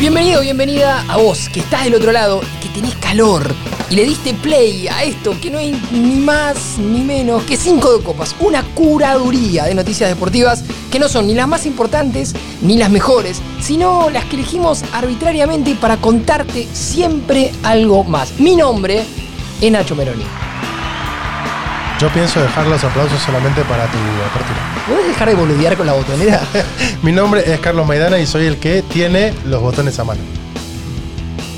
Bienvenido, bienvenida a vos que estás del otro lado, que tenés calor y le diste play a esto que no hay ni más ni menos que 5 de copas, una curaduría de noticias deportivas que no son ni las más importantes ni las mejores, sino las que elegimos arbitrariamente para contarte siempre algo más. Mi nombre es Nacho Meroni. Yo pienso dejar los aplausos solamente para tu apertura. ¿Puedes dejar de boludear con la botonera? Mi nombre es Carlos Maidana y soy el que tiene los botones a mano.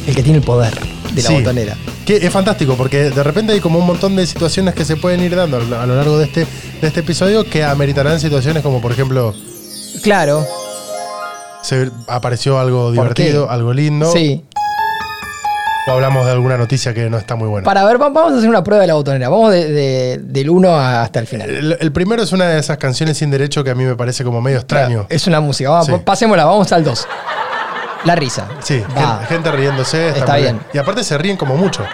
El que tiene el poder de la Sí. botonera. Que es fantástico porque de repente hay como un montón de situaciones que se pueden ir dando a lo largo de este, de este episodio que ameritarán situaciones como por ejemplo Claro, se apareció algo ¿Por divertido, algo lindo sí. O hablamos de alguna noticia que no está muy buena. Para ver, va- vamos a hacer una prueba de la botonera. Vamos de- de- del 1 hasta el final. El, el primero es una de esas canciones sin derecho que a mí me parece como medio extraño. Es una música. Vamos, Sí. Pasémosla, vamos al 2. La risa. Sí, gente riéndose. Está bien. Y aparte se ríen como mucho.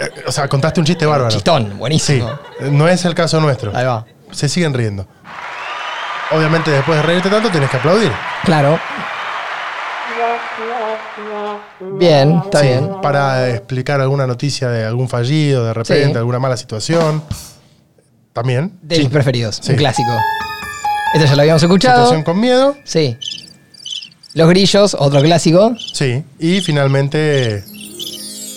Eh, O sea, contaste un chiste bárbaro. Chistón, Sí, buenísimo. no es el caso nuestro. Ahí va. Se siguen riendo. Obviamente, después de reírte tanto, tienes que aplaudir. Claro. Bien, está Sí, bien. Para explicar alguna noticia de algún fallido, de repente, Sí. alguna mala situación. También. De mis preferidos, un clásico. Este ya lo habíamos escuchado. Situación con miedo. Sí. Los grillos, otro clásico. Sí. Y finalmente.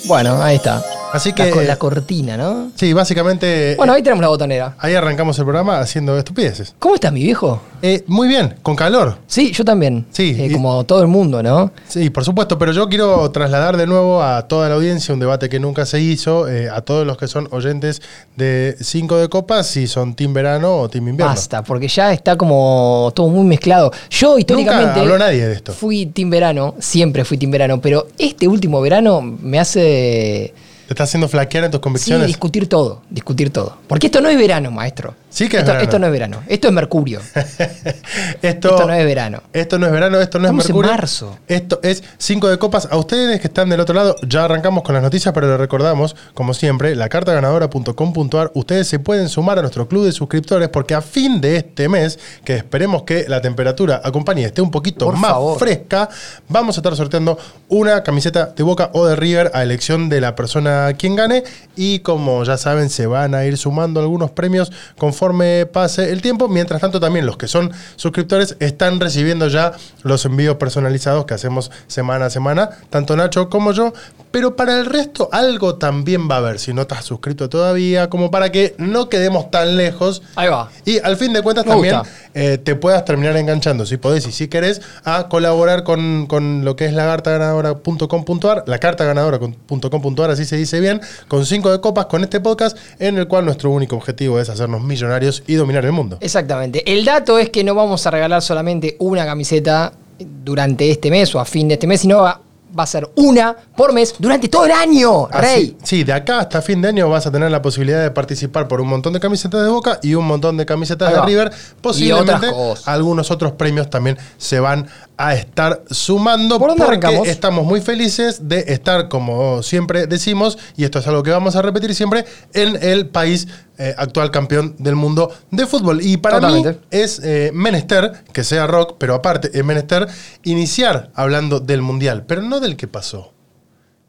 Bueno, ahí está. Así que. co- la cortina, ¿no? sí, básicamente. Bueno, ahí tenemos la botonera. Ahí arrancamos el programa haciendo estupideces. ¿Cómo estás, mi viejo? Eh, muy bien, con calor. Sí, yo también. Sí, Eh, y- como todo el mundo, ¿no? Sí, por supuesto, pero yo quiero trasladar de nuevo a toda la audiencia un debate que nunca se hizo, eh, a todos los que son oyentes de 5 de copas, si son team verano o team invierno. Basta, porque ya está como todo muy mezclado. Yo históricamente habló nadie de esto. fui team verano, siempre fui team verano, pero este último verano me hace ¿Te está haciendo flaquear en tus sí, convicciones? discutir todo, discutir todo. Porque esto no es verano, maestro. Sí que es esto, verano. esto no es verano, esto es mercurio. esto, esto no es verano. Esto no es verano, esto no Estamos es en mercurio. marzo. Esto es 5 de copas. A ustedes que están del otro lado, ya arrancamos con las noticias, pero les recordamos, como siempre, la cartaganadora.com.ar. Ustedes se pueden sumar a nuestro club de suscriptores porque a fin de este mes, que esperemos que la temperatura acompañe y esté un poquito Por más favor. fresca, vamos a estar sorteando una camiseta de Boca o de River a elección de la persona quien gane. Y como ya saben, se van a ir sumando algunos premios conforme pase el tiempo. Mientras tanto, también los que son suscriptores están recibiendo ya los envíos personalizados que hacemos semana a semana, tanto Nacho como yo. Pero para el resto, algo también va a haber, si no estás suscrito todavía, como para que no quedemos tan lejos. Ahí va. Y al fin de cuentas Me también gusta. Eh, te puedas terminar enganchando, si podés y si querés, a colaborar con, con lo que es lacartaganadora.com.ar, lacartaganadora.com.ar, así se dice bien, con cinco de copas con este podcast, en el cual nuestro único objetivo es hacernos millonarios y dominar el mundo. Exactamente. El dato es que no vamos a regalar solamente una camiseta durante este mes o a fin de este mes, sino va, va a ser una por mes durante todo el año, Así- Rey. sí, de acá hasta fin de año vas a tener la posibilidad de participar por un montón de camisetas de Boca y un montón de camisetas de. River. Posiblemente algunos otros premios también se van a estar sumando ¿Por dónde porque arrancamos? estamos muy felices de estar, como siempre decimos, y esto es algo que vamos a repetir siempre, en el país eh, actual campeón del mundo de fútbol. Y para Totalmente. mí es eh, menester, que sea rock, pero aparte es menester, iniciar hablando del mundial, pero no del que pasó,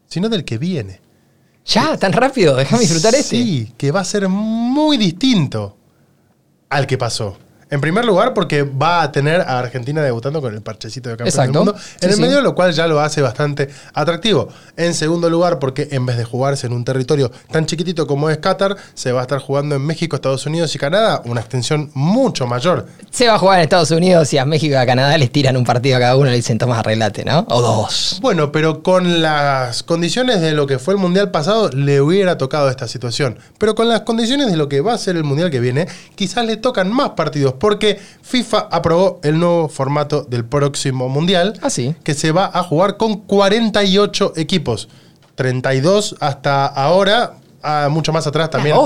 sino del que viene. Ya, tan rápido, déjame disfrutar este. Sí, que va a ser muy distinto al que pasó. En primer lugar, porque va a tener a Argentina debutando con el parchecito de campeón Exacto. del mundo en Sí, el sí. medio, lo cual ya lo hace bastante atractivo. En segundo lugar, porque en vez de jugarse en un territorio tan chiquitito como es Qatar, se va a estar jugando en México, Estados Unidos y Canadá, una extensión mucho mayor. Se va a jugar en Estados Unidos y a México y a Canadá les tiran un partido a cada uno y le dicen, toma, arreglate, ¿no? O dos. Bueno, pero con las condiciones de lo que fue el mundial pasado, le hubiera tocado esta situación. Pero con las condiciones de lo que va a ser el mundial que viene, quizás le tocan más partidos, porque FIFA aprobó el nuevo formato del próximo mundial, Ah, que se va a jugar con 48 equipos. 32 hasta ahora. ah, mucho más atrás también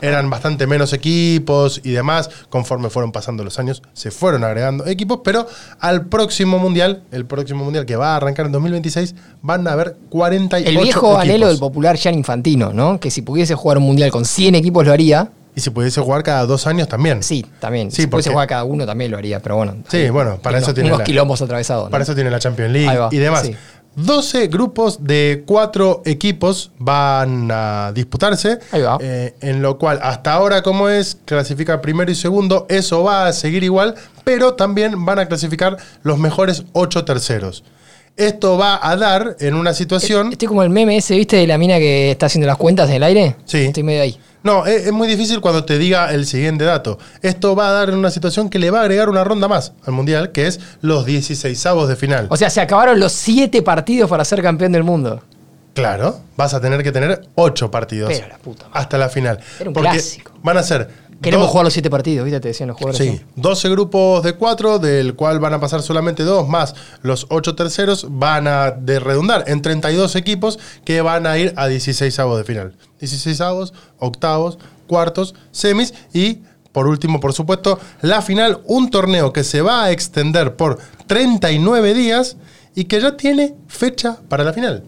eran bastante menos equipos y demás. Conforme fueron pasando los años, se fueron agregando equipos. Pero al próximo mundial, el próximo mundial que va a arrancar en 2026, van a haber 48 El viejo equipos. anhelo del popular Gian Infantino, ¿no? Que si pudiese jugar un mundial con 100 equipos lo haría. Y si pudiese jugar cada dos años también. Sí, también. Sí, si pudiese jugar cada uno también lo haría, pero bueno. Sí, hay- bueno, para eso unos, tiene unos la- quilombos atravesados. ¿no? Para eso tiene la Champions League va, y demás. sí. 12 grupos de 4 equipos van a disputarse. Ahí va. eh, en lo cual, hasta ahora, como es, clasifica primero y segundo. Eso va a seguir igual, pero también van a clasificar los mejores 8 terceros. Esto va a dar en una situación. Estoy como el meme ese, ¿viste? De la mina que está haciendo las cuentas en el aire. Sí. Estoy medio ahí. No, es, es muy difícil cuando te diga el siguiente dato. Esto va a dar en una situación que le va a agregar una ronda más al Mundial, que es los 16avos de final. O sea, se acabaron los siete partidos para ser campeón del mundo. Claro, vas a tener que tener 8 partidos Pero la puta madre. hasta la final. Era un Porque clásico. Van a ser. Queremos dos- jugar los siete partidos, ¿viste? Te decían los jugadores. Sí, 12 grupos de 4, del cual van a pasar solamente dos, más los 8 terceros, van a de redundar en 32 equipos que van a ir a 16 avos de final. 16 avos, octavos, cuartos, semis y, por último, por supuesto, la final, un torneo que se va a extender por 39 días y que ya tiene fecha para la final.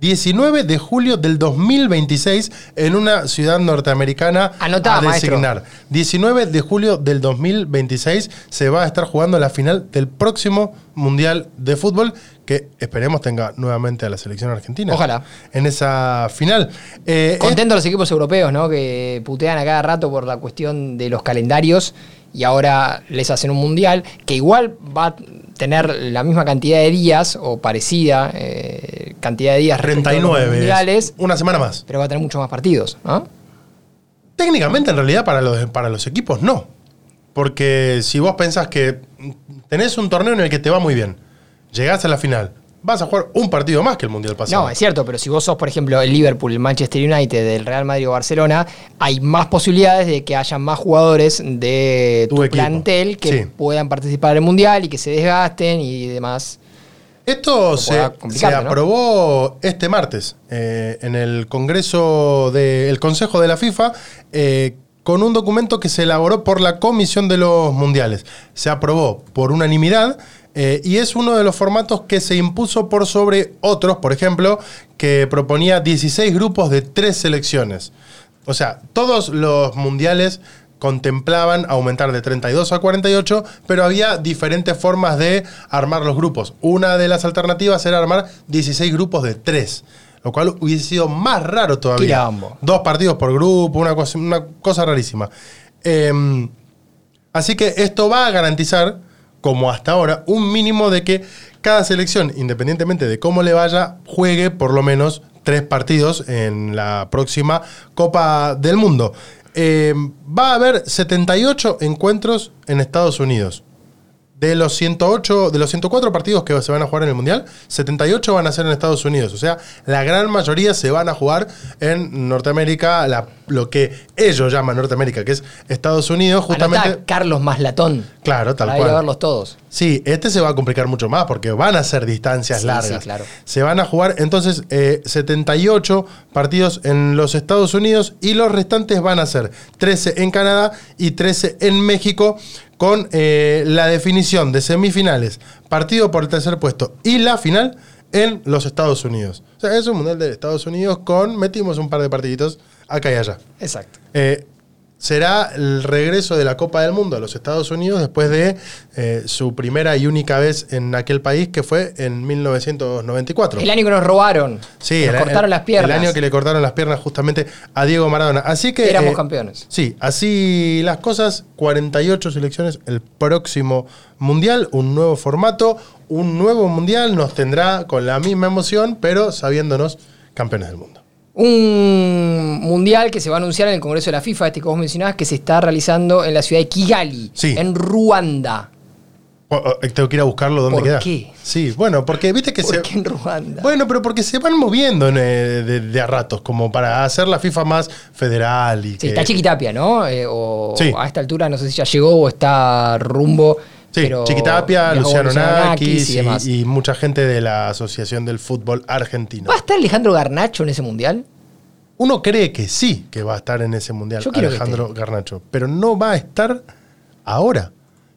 19 de julio del 2026 en una ciudad norteamericana Anotá, a maestro. designar. 19 de julio del 2026 se va a estar jugando la final del próximo Mundial de Fútbol que esperemos tenga nuevamente a la selección argentina. Ojalá. En esa final. Eh, Contentos los equipos europeos, ¿no? Que putean a cada rato por la cuestión de los calendarios y ahora les hacen un mundial que igual va a tener la misma cantidad de días o parecida eh, cantidad de días es respecto a los 39. mundiales, Una semana más. pero va a tener muchos más partidos, ¿no? Técnicamente, en realidad, para los, para los equipos no. Porque si vos pensás que tenés un torneo en el que te va muy bien, llegás a la final, vas a jugar un partido más que el Mundial pasado. No, es cierto, pero si vos sos, por ejemplo, el Liverpool, el Manchester United, el Real Madrid o Barcelona, hay más posibilidades de que haya más jugadores de Tu plantel que Sí. puedan participar en el mundial y que se desgasten y demás. Esto se, se aprobó este martes eh, en el Congreso del Consejo de la FIFA eh, con un documento que se elaboró por la Comisión de los Mundiales. Se aprobó por unanimidad eh, y es uno de los formatos que se impuso por sobre otros, por ejemplo, que proponía 16 grupos de tres selecciones. O sea, todos los mundiales contemplaban aumentar de 32 a 48, pero había diferentes formas de armar los grupos. Una de las alternativas era armar 16 grupos de 3, lo cual hubiese sido más raro todavía. Dos partidos por grupo, una cosa, una cosa rarísima. Em, así que esto va a garantizar, como hasta ahora, un mínimo de que cada selección, independientemente de cómo le vaya, juegue por lo menos tres partidos en la próxima Copa del Mundo. Eh, va a haber 78 encuentros en Estados Unidos. De los 108, de los 104 partidos que se van a jugar en el Mundial, 78 van a ser en Estados Unidos. O sea, la gran mayoría se van a jugar en Norteamérica, la- lo que ellos llaman Norteamérica, que es Estados Unidos, justamente. Anotá Carlos Maslatón. Claro, tal para cual. verlos todos. Sí, este se va a complicar mucho más porque van a ser distancias Sí, largas. sí, claro. Se van a jugar entonces eh, 78 partidos en los Estados Unidos y los restantes van a ser 13 en Canadá y 13 en México con eh, la definición de semifinales, partido por el tercer puesto y la final en los Estados Unidos. O sea, es un mundial de Estados Unidos con, metimos un par de partiditos acá y allá. Exacto. Eh, será el regreso de la Copa del Mundo a los Estados Unidos después de eh, su primera y única vez en aquel país, que fue en 1994. El año que nos robaron. Sí, nos el- cortaron el- las piernas. El año que le cortaron las piernas justamente a Diego Maradona. Así que. Éramos eh, campeones. Sí, así las cosas. 48 selecciones el próximo mundial, un nuevo formato, un nuevo mundial nos tendrá con la misma emoción, pero sabiéndonos campeones del mundo. Un mundial que se va a anunciar en el Congreso de la FIFA, este que vos mencionabas, que se está realizando en la ciudad de Kigali, Sí. en Ruanda. Oh, Tengo que ir a buscarlo dónde ¿Por queda. qué? Sí, bueno, porque viste que ¿Por se. qué en Ruanda? Bueno, pero porque se van moviendo en, eh, de, de a ratos, como para hacer la FIFA más federal y Sí, que- está Chiquitapia, ¿no? Eh, o Sí. a esta altura no sé si ya llegó o está rumbo. Sí, pero Chiquitapia, Luciano Nakis y y, demás. y mucha gente de la Asociación del Fútbol Argentino. ¿Va a estar Alejandro Garnacho en ese mundial? Uno cree que sí que va a estar en ese mundial Yo Alejandro Garnacho, pero no va a estar ahora.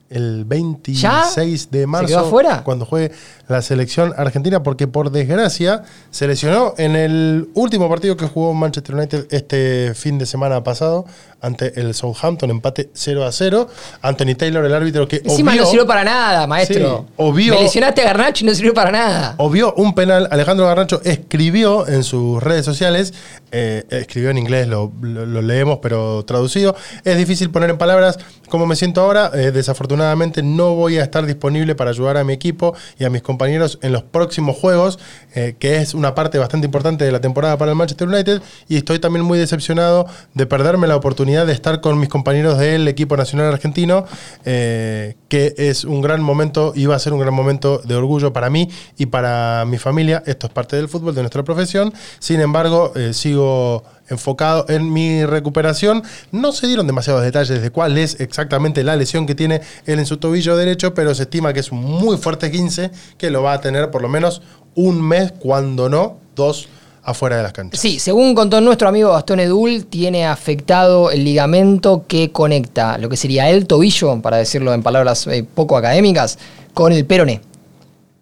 el 26 de marzo. afuera? Cuando juegue la selección argentina, porque por desgracia se lesionó en el último partido que jugó Manchester United este fin de semana pasado ante el Southampton, empate 0 a 0. Anthony Taylor, el árbitro que Encima obvió, no sirvió para nada, maestro. Sí, obvió- Me lesionaste a Garnacho y no sirvió para nada. obvió un penal. Alejandro Garnacho escribió en sus redes sociales, eh, escribió en inglés, lo, lo- lo leemos, pero traducido. Es difícil poner en palabras cómo me siento ahora. Eh, desafortunadamente no voy a estar disponible para ayudar a mi equipo y a mis compañeros en los próximos juegos, eh, que es una parte bastante importante de la temporada para el Manchester United. Y estoy también muy decepcionado de perderme la oportunidad de estar con mis compañeros del equipo nacional argentino, eh, que es un gran momento, iba a ser un gran momento de orgullo para mí y para mi familia. Esto es parte del fútbol, de nuestra profesión. Sin embargo, eh, sigo enfocado en mi recuperación. No se dieron demasiados detalles de cuál es exactamente la lesión que tiene él en su tobillo derecho, pero se estima que es un muy fuerte 15 que lo va a tener por lo menos un mes, cuando no, dos afuera de las canchas. Sí, según contó nuestro amigo Gastón Edul, tiene afectado el ligamento que conecta lo que sería el tobillo, para decirlo en palabras eh, poco académicas, con el peroné.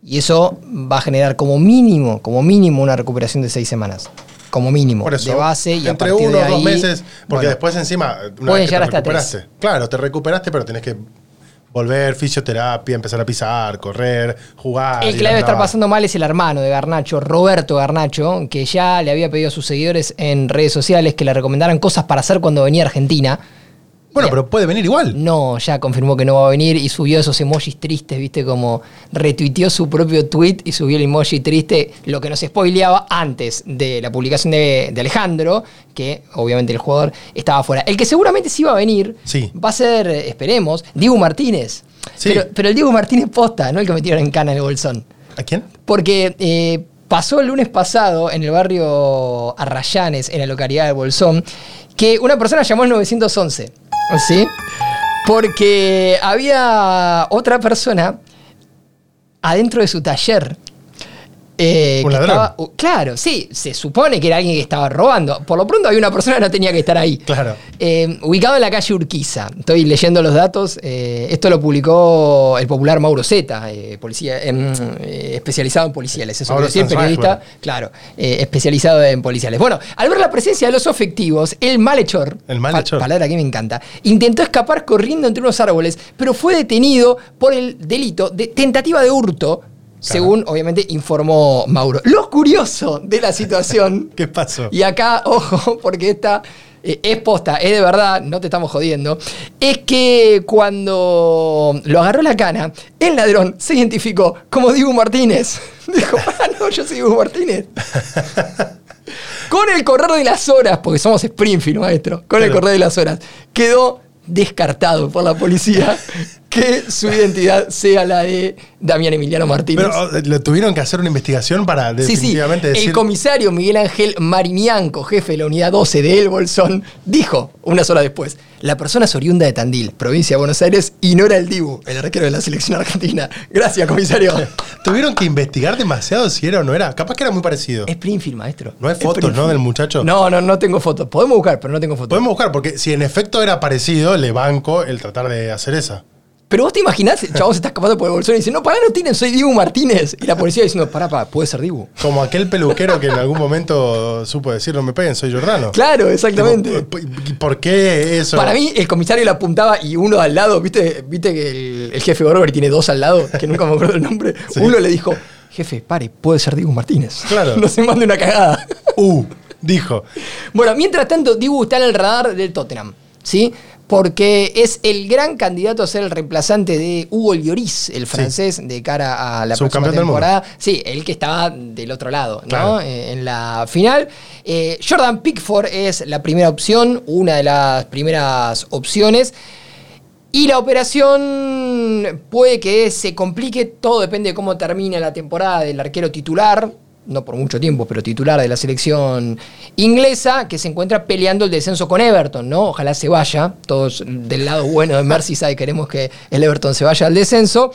Y eso va a generar como mínimo, como mínimo una recuperación de seis semanas. Como mínimo. Por eso, de base y a entre partir uno de o dos meses, porque bueno, después encima, una pueden vez que llegar te hasta tres. recuperaste, claro, te recuperaste, pero tenés que volver, fisioterapia, empezar a pisar, correr, jugar. El que la a debe estar pasando mal es el hermano de Garnacho, Roberto Garnacho, que ya le había pedido a sus seguidores en redes sociales que le recomendaran cosas para hacer cuando venía a Argentina. Bueno, Bien. pero puede venir igual. No, ya confirmó que no va a venir y subió esos emojis tristes, viste, como retuiteó su propio tweet y subió el emoji triste, lo que nos spoileaba antes de la publicación de, de Alejandro, que obviamente el jugador estaba fuera. El que seguramente sí va a venir Sí. va a ser, esperemos, Diego Martínez. Sí. Pero, pero el Diego Martínez posta, no el que metieron en cana en el bolsón. ¿A quién? Porque eh, pasó el lunes pasado en el barrio Arrayanes, en la localidad de Bolsón, que una persona llamó al 911. ¿Sí? Porque había otra persona adentro de su taller. Eh, ¿Un que ladrón? estaba- claro, sí, se supone que era alguien que estaba robando. Por lo pronto había una persona que no tenía que estar ahí. Claro. Eh, ubicado en la calle Urquiza. Estoy leyendo los datos. eh, esto lo publicó el popular Mauro Zeta, eh, policía, em, especializado en policiales. Quiere decir, periodista, claro, especializado en policiales. Bueno, al ver la presencia de los efectivos, el malhechor, El malhechor. pa- palabra que me encanta, intentó escapar corriendo entre unos árboles, pero fue detenido por el delito de tentativa de hurto. Según obviamente informó Mauro. Lo curioso de la situación ¿Qué pasó? y acá, ojo, porque esta eh, es posta, es de verdad, no te estamos jodiendo. Es que cuando lo agarró la cana, el ladrón se identificó como Diego Martínez. Dijo, ah, no, yo soy Diego Martínez. Con el correr de las horas, porque somos Springfield, maestro, con el correr de las horas, quedó descartado por la policía que su identidad sea la de Damián Emiliano Martínez. Pero le tuvieron que hacer una investigación para Sí, sí. definitivamente El comisario Miguel Ángel Mariñanco, jefe de la unidad 12 de El Bolsón, dijo unas horas después: La persona es oriunda de Tandil, provincia de Buenos Aires, y no era el Dibu, el arquero de la selección argentina. Gracias, comisario. Tuvieron que investigar demasiado si era o no era. Capaz que era muy parecido. Springfield, maestro. No hay fotos. ¿no? Del muchacho. No, no, no tengo fotos. Podemos buscar, pero no tengo fotos. Podemos buscar, porque si en efecto era parecido, le banco el tratar de hacer esa. Pero vos te imaginás, el chabón se está escapando por el bolsón y dice: No, pará, no tienen, soy Dibu Martínez. Y la policía diciendo: Pará, pará, puede ser Dibu. Como aquel peluquero que en algún momento supo decir, no me peguen, soy Jordano. Claro, exactamente. ¿y ¿Por qué eso? Para mí, el comisario le apuntaba y uno al lado, ¿viste, viste que el, el jefe Gorber tiene dos al lado, que nunca me acuerdo el nombre? Sí. Uno le dijo, jefe, pare, puede ser Dibu Martínez. Claro. no se mande una cagada. Uh, dijo. bueno, mientras tanto, Dibu está en el radar del Tottenham, ¿sí? Porque es el gran candidato a ser el reemplazante de Hugo Lloris, el francés, de cara a la próxima temporada. Sí, el que estaba del otro lado, ¿no? Eh, en la final. Eh, Jordan Pickford es la primera opción, una de las primeras opciones. Y la operación puede que se complique, todo depende de cómo termine la temporada del arquero titular, no por mucho tiempo, pero titular de la selección inglesa, que se encuentra peleando el descenso con Everton, ¿no? Ojalá se vaya, todos del lado bueno de Merseyside queremos que el Everton se vaya al descenso.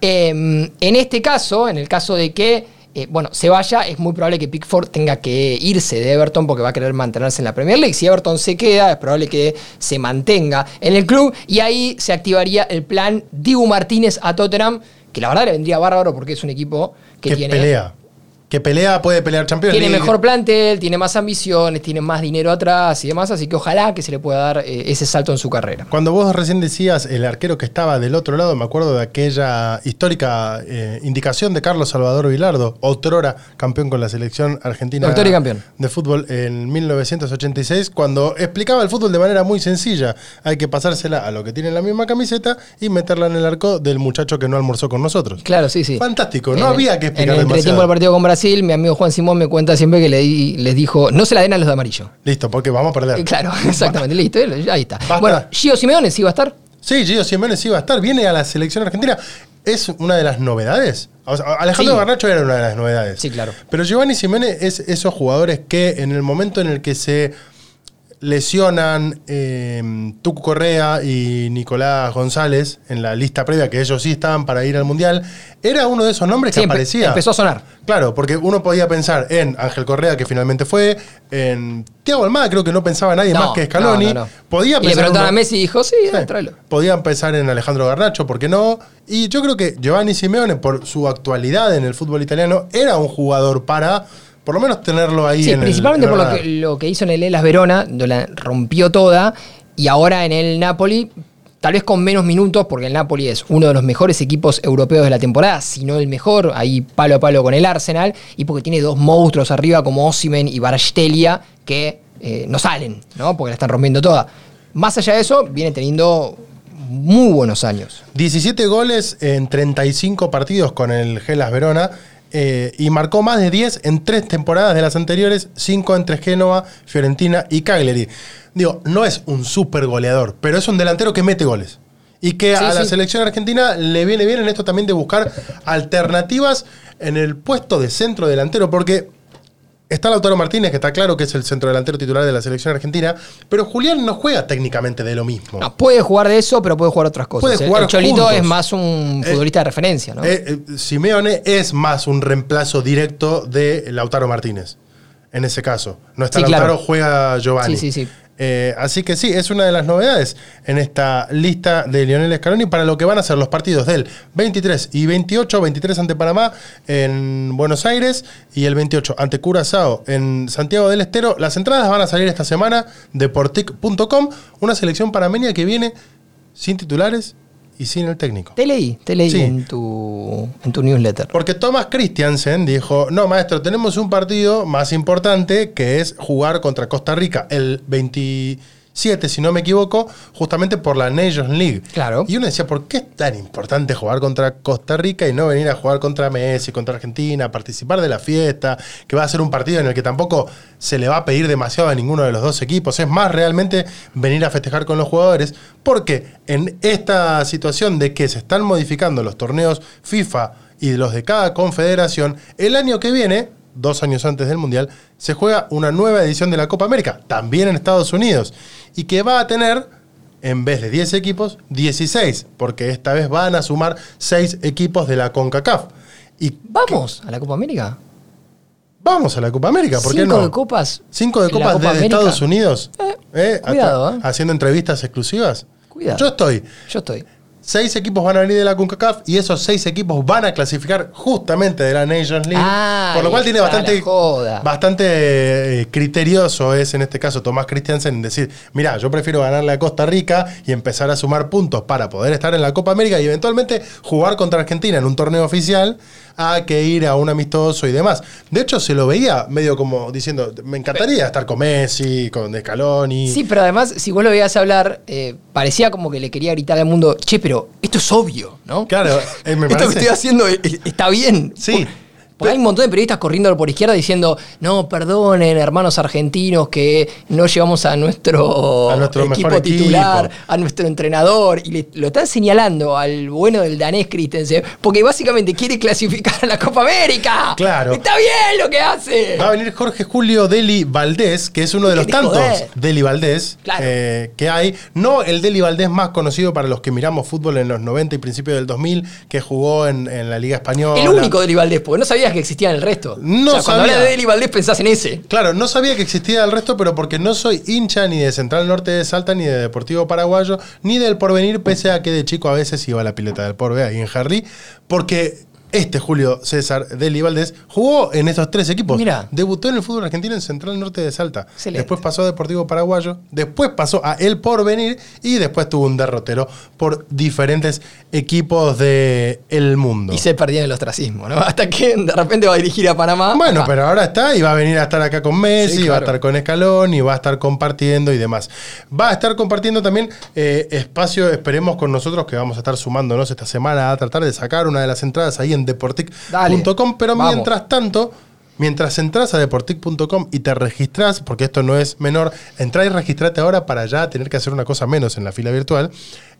Eh, en este caso, en el caso de que eh, bueno, se vaya, es muy probable que Pickford tenga que irse de Everton porque va a querer mantenerse en la Premier League. Si Everton se queda, es probable que se mantenga en el club y ahí se activaría el plan Dibu Martínez a Tottenham, que la verdad le vendría bárbaro porque es un equipo que, Que tiene pelea. Que pelea, puede pelear Champions tiene League. mejor plantel, tiene más ambiciones, tiene más dinero atrás y demás, así que ojalá que se le pueda dar eh, ese salto en su carrera. Cuando vos recién decías el arquero que estaba del otro lado, me acuerdo de aquella histórica eh, indicación de Carlos Salvador Vilardo, otrora campeón con la selección argentina y campeón. de fútbol en 1986, cuando explicaba el fútbol de manera muy sencilla. Hay que pasársela a lo que tiene la misma camiseta y meterla en el arco del muchacho que no almorzó con nosotros. Claro, sí, sí. Fantástico, no En- había que explicar En el demasiado. del partido con Brasil, mi amigo Juan Simón me cuenta siempre que le di- les dijo, no se la den a los de amarillo. Listo, porque vamos a perder. Eh, Claro, exactamente, listo, eh, ahí está. Basta. Bueno, Gio Simeone sí va a estar. Sí, Gio Simeone sí va a estar. Viene a la selección argentina. Es una de las novedades. O sea, Alejandro Sí. Garnacho era una de las novedades. Sí, claro. Pero Giovanni Simeone es esos jugadores que en el momento en el que se lesionan eh, Tucu Correa y Nicolás González en la lista previa, que ellos sí estaban para ir al Mundial, era uno de esos nombres que Sí, aparecía. empezó a sonar. Claro, porque uno podía pensar en Ángel Correa, que finalmente fue, en Tiago Almada, creo que no pensaba nadie No, más que Scaloni. no, no, no. Podía Y le pensar preguntaron uno- a Messi y dijo, sí, tráelo. Podía empezar en Alejandro Garnacho, ¿por qué no? Y yo creo que Giovanni Simeone, por su actualidad en el fútbol italiano, era un jugador para, por lo menos, tenerlo ahí Sí, en el- principalmente en el por lo que, lo que hizo en el Elas Verona, donde la rompió toda, y ahora en el Napoli, tal vez con menos minutos, porque el Napoli es uno de los mejores equipos europeos de la temporada, si no el mejor, ahí palo a palo con el Arsenal, y porque tiene dos monstruos arriba como Osimen y Barstelia, que eh, no salen, ¿no? Porque la están rompiendo toda. Más allá de eso, viene teniendo muy buenos años. 17 goles en 35 partidos con el Gelas Verona. Eh, y marcó más de 10 en tres temporadas de las anteriores, 5 entre Génova, Fiorentina y Cagliari. Digo, no es un super goleador, pero es un delantero que mete goles. Y que Sí, a la sí. selección argentina le viene bien en esto también de buscar alternativas en el puesto de centro delantero, porque Está Lautaro Martínez, que está claro que es el centro delantero titular de la selección argentina, pero Julián no juega técnicamente de lo mismo. No, puede jugar de eso, pero puede jugar otras cosas. Puede jugar el Cholito juntos. es más un Eh, futbolista de referencia, ¿no? Eh, eh, Simeone es más un reemplazo directo de Lautaro Martínez. En ese caso. No está Sí, Lautaro, claro. juega Giovanni. Sí, sí, sí. Eh, así que sí, es una de las novedades en esta lista de Lionel Scaloni para lo que van a ser los partidos del 23 y 28, 23 ante Panamá en Buenos Aires y el 28 ante Curazao en Santiago del Estero. Las entradas van a salir esta semana de portic.com, una selección panameña que viene sin titulares y sin el técnico. Te leí, te leí Sí. en, tu, en tu newsletter. Porque Thomas Christiansen dijo, no, maestro, tenemos un partido más importante que es jugar contra Costa Rica el 27, si no me equivoco, justamente por la Nations League. Claro. Y uno decía, ¿por qué es tan importante jugar contra Costa Rica y no venir a jugar contra Messi, contra Argentina, participar de la fiesta, que va a ser un partido en el que tampoco se le va a pedir demasiado a ninguno de los dos equipos? Es más, realmente venir a festejar con los jugadores, porque en esta situación de que se están modificando los torneos FIFA y los de cada confederación, el año que viene, dos años antes del Mundial, se juega una nueva edición de la Copa América, también en Estados Unidos, y que va a tener, en vez de 10 equipos, 16, porque esta vez van a sumar 6 equipos de la CONCACAF. Y Vamos a la Copa América. vamos a la Copa América, ¿por qué Cinco no? de copas. Cinco de copas Copa de América. Estados Unidos. Eh, ¿eh? cuidado, ¿eh? Haciendo entrevistas exclusivas. Cuidado. Yo estoy. Yo estoy. Seis equipos van a venir de la CONCACAF y esos seis equipos van a clasificar justamente de la Nations League. Ah, por lo cual tiene bastante, bastante eh, criterioso es en este caso Tomás Christiansen en decir, mira, yo prefiero ganarle a Costa Rica y empezar a sumar puntos para poder estar en la Copa América y eventualmente jugar contra Argentina en un torneo oficial a que ir a un amistoso y demás. De hecho, se lo veía medio como diciendo, me encantaría estar con Messi, con Scaloni. Sí, pero además, si vos lo veías hablar, eh, parecía como que le quería gritar al mundo, che, pero esto es obvio, ¿no? Claro, eh, me Esto que estoy haciendo eh, está bien. Sí. Porque hay un montón de periodistas corriendo por izquierda diciendo, no, perdonen, hermanos argentinos, que no llevamos a nuestro, A nuestro equipo mejor titular, equipo". a nuestro entrenador, y le- lo están señalando al bueno del danés Christensen, porque básicamente quiere clasificar a la Copa América. Claro. Está bien lo que hace. Va a venir Jorge Julio Deli Valdés, que es uno de los tantos joder. Deli Valdés Claro. eh, que hay. No el Deli Valdés más conocido para los que miramos fútbol en los 90 y principios del 2000, que jugó en, en la Liga Española. El único de Valdés, porque no sabía sabías que existían el resto. No o sea, cuando sabía. hablas de Deli Valdés pensás en ese. Claro, no sabía que existía el resto, pero porque no soy hincha ni de Central Norte de Salta, ni de Deportivo Paraguayo, ni del Porvenir, pese a que de chico a veces iba a la pileta del Porve ahí en Jarlí, porque este Julio César Deli Valdés jugó en esos tres equipos. Mirá. Debutó en el fútbol argentino en Central Norte de Salta. Excelente. Después pasó a Deportivo Paraguayo, después pasó a El Porvenir y después tuvo un derrotero por diferentes equipos del el mundo. Y se perdía en el ostracismo, ¿no? Hasta que de repente va a dirigir a Panamá. Bueno, Ah, pero ahora está y va a venir a estar acá con Messi, Sí, va a estar con Escalón y va a estar compartiendo y demás. Va a estar compartiendo también eh, espacio, esperemos con nosotros que vamos a estar sumándonos esta semana a tratar de sacar una de las entradas ahí en deportic.com, pero vamos. mientras tanto... Mientras entras a deportic.com y te registras, porque esto no es menor, entra y registrate ahora para ya tener que hacer una cosa menos en la fila virtual.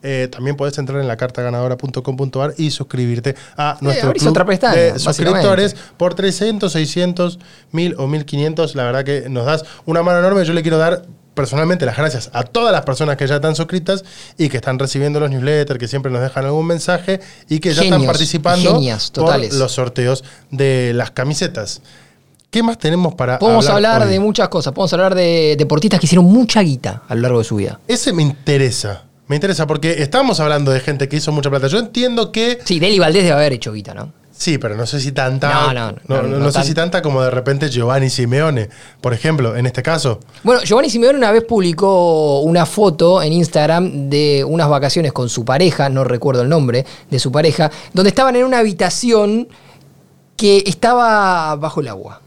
Eh, también podés entrar en la cartaganadora.com.ar y suscribirte a nuestro club otra pestaña, de suscriptores por 300, 600, 1000 o 1500. La verdad que nos das una mano enorme. Yo le quiero dar personalmente las gracias a todas las personas que ya están suscritas y que están recibiendo los newsletters, que siempre nos dejan algún mensaje y que ya están Genios, participando genias por los sorteos de las camisetas. ¿Qué más tenemos para Podemos hablar hoy? de muchas cosas. Podemos hablar de deportistas que hicieron mucha guita a lo largo de su vida. Ese me interesa. Me interesa porque estamos hablando de gente que hizo mucha plata. Yo entiendo que Sí, Deli Valdés debe haber hecho guita, ¿no? Sí, pero no sé si tanta. No, no, no, no, no sé tan- si tanta como de repente Giovanni Simeone, por ejemplo, en este caso. Bueno, Giovanni Simeone una vez publicó una foto en Instagram de unas vacaciones con su pareja, no recuerdo el nombre de su pareja, donde estaban en una habitación que estaba bajo el agua.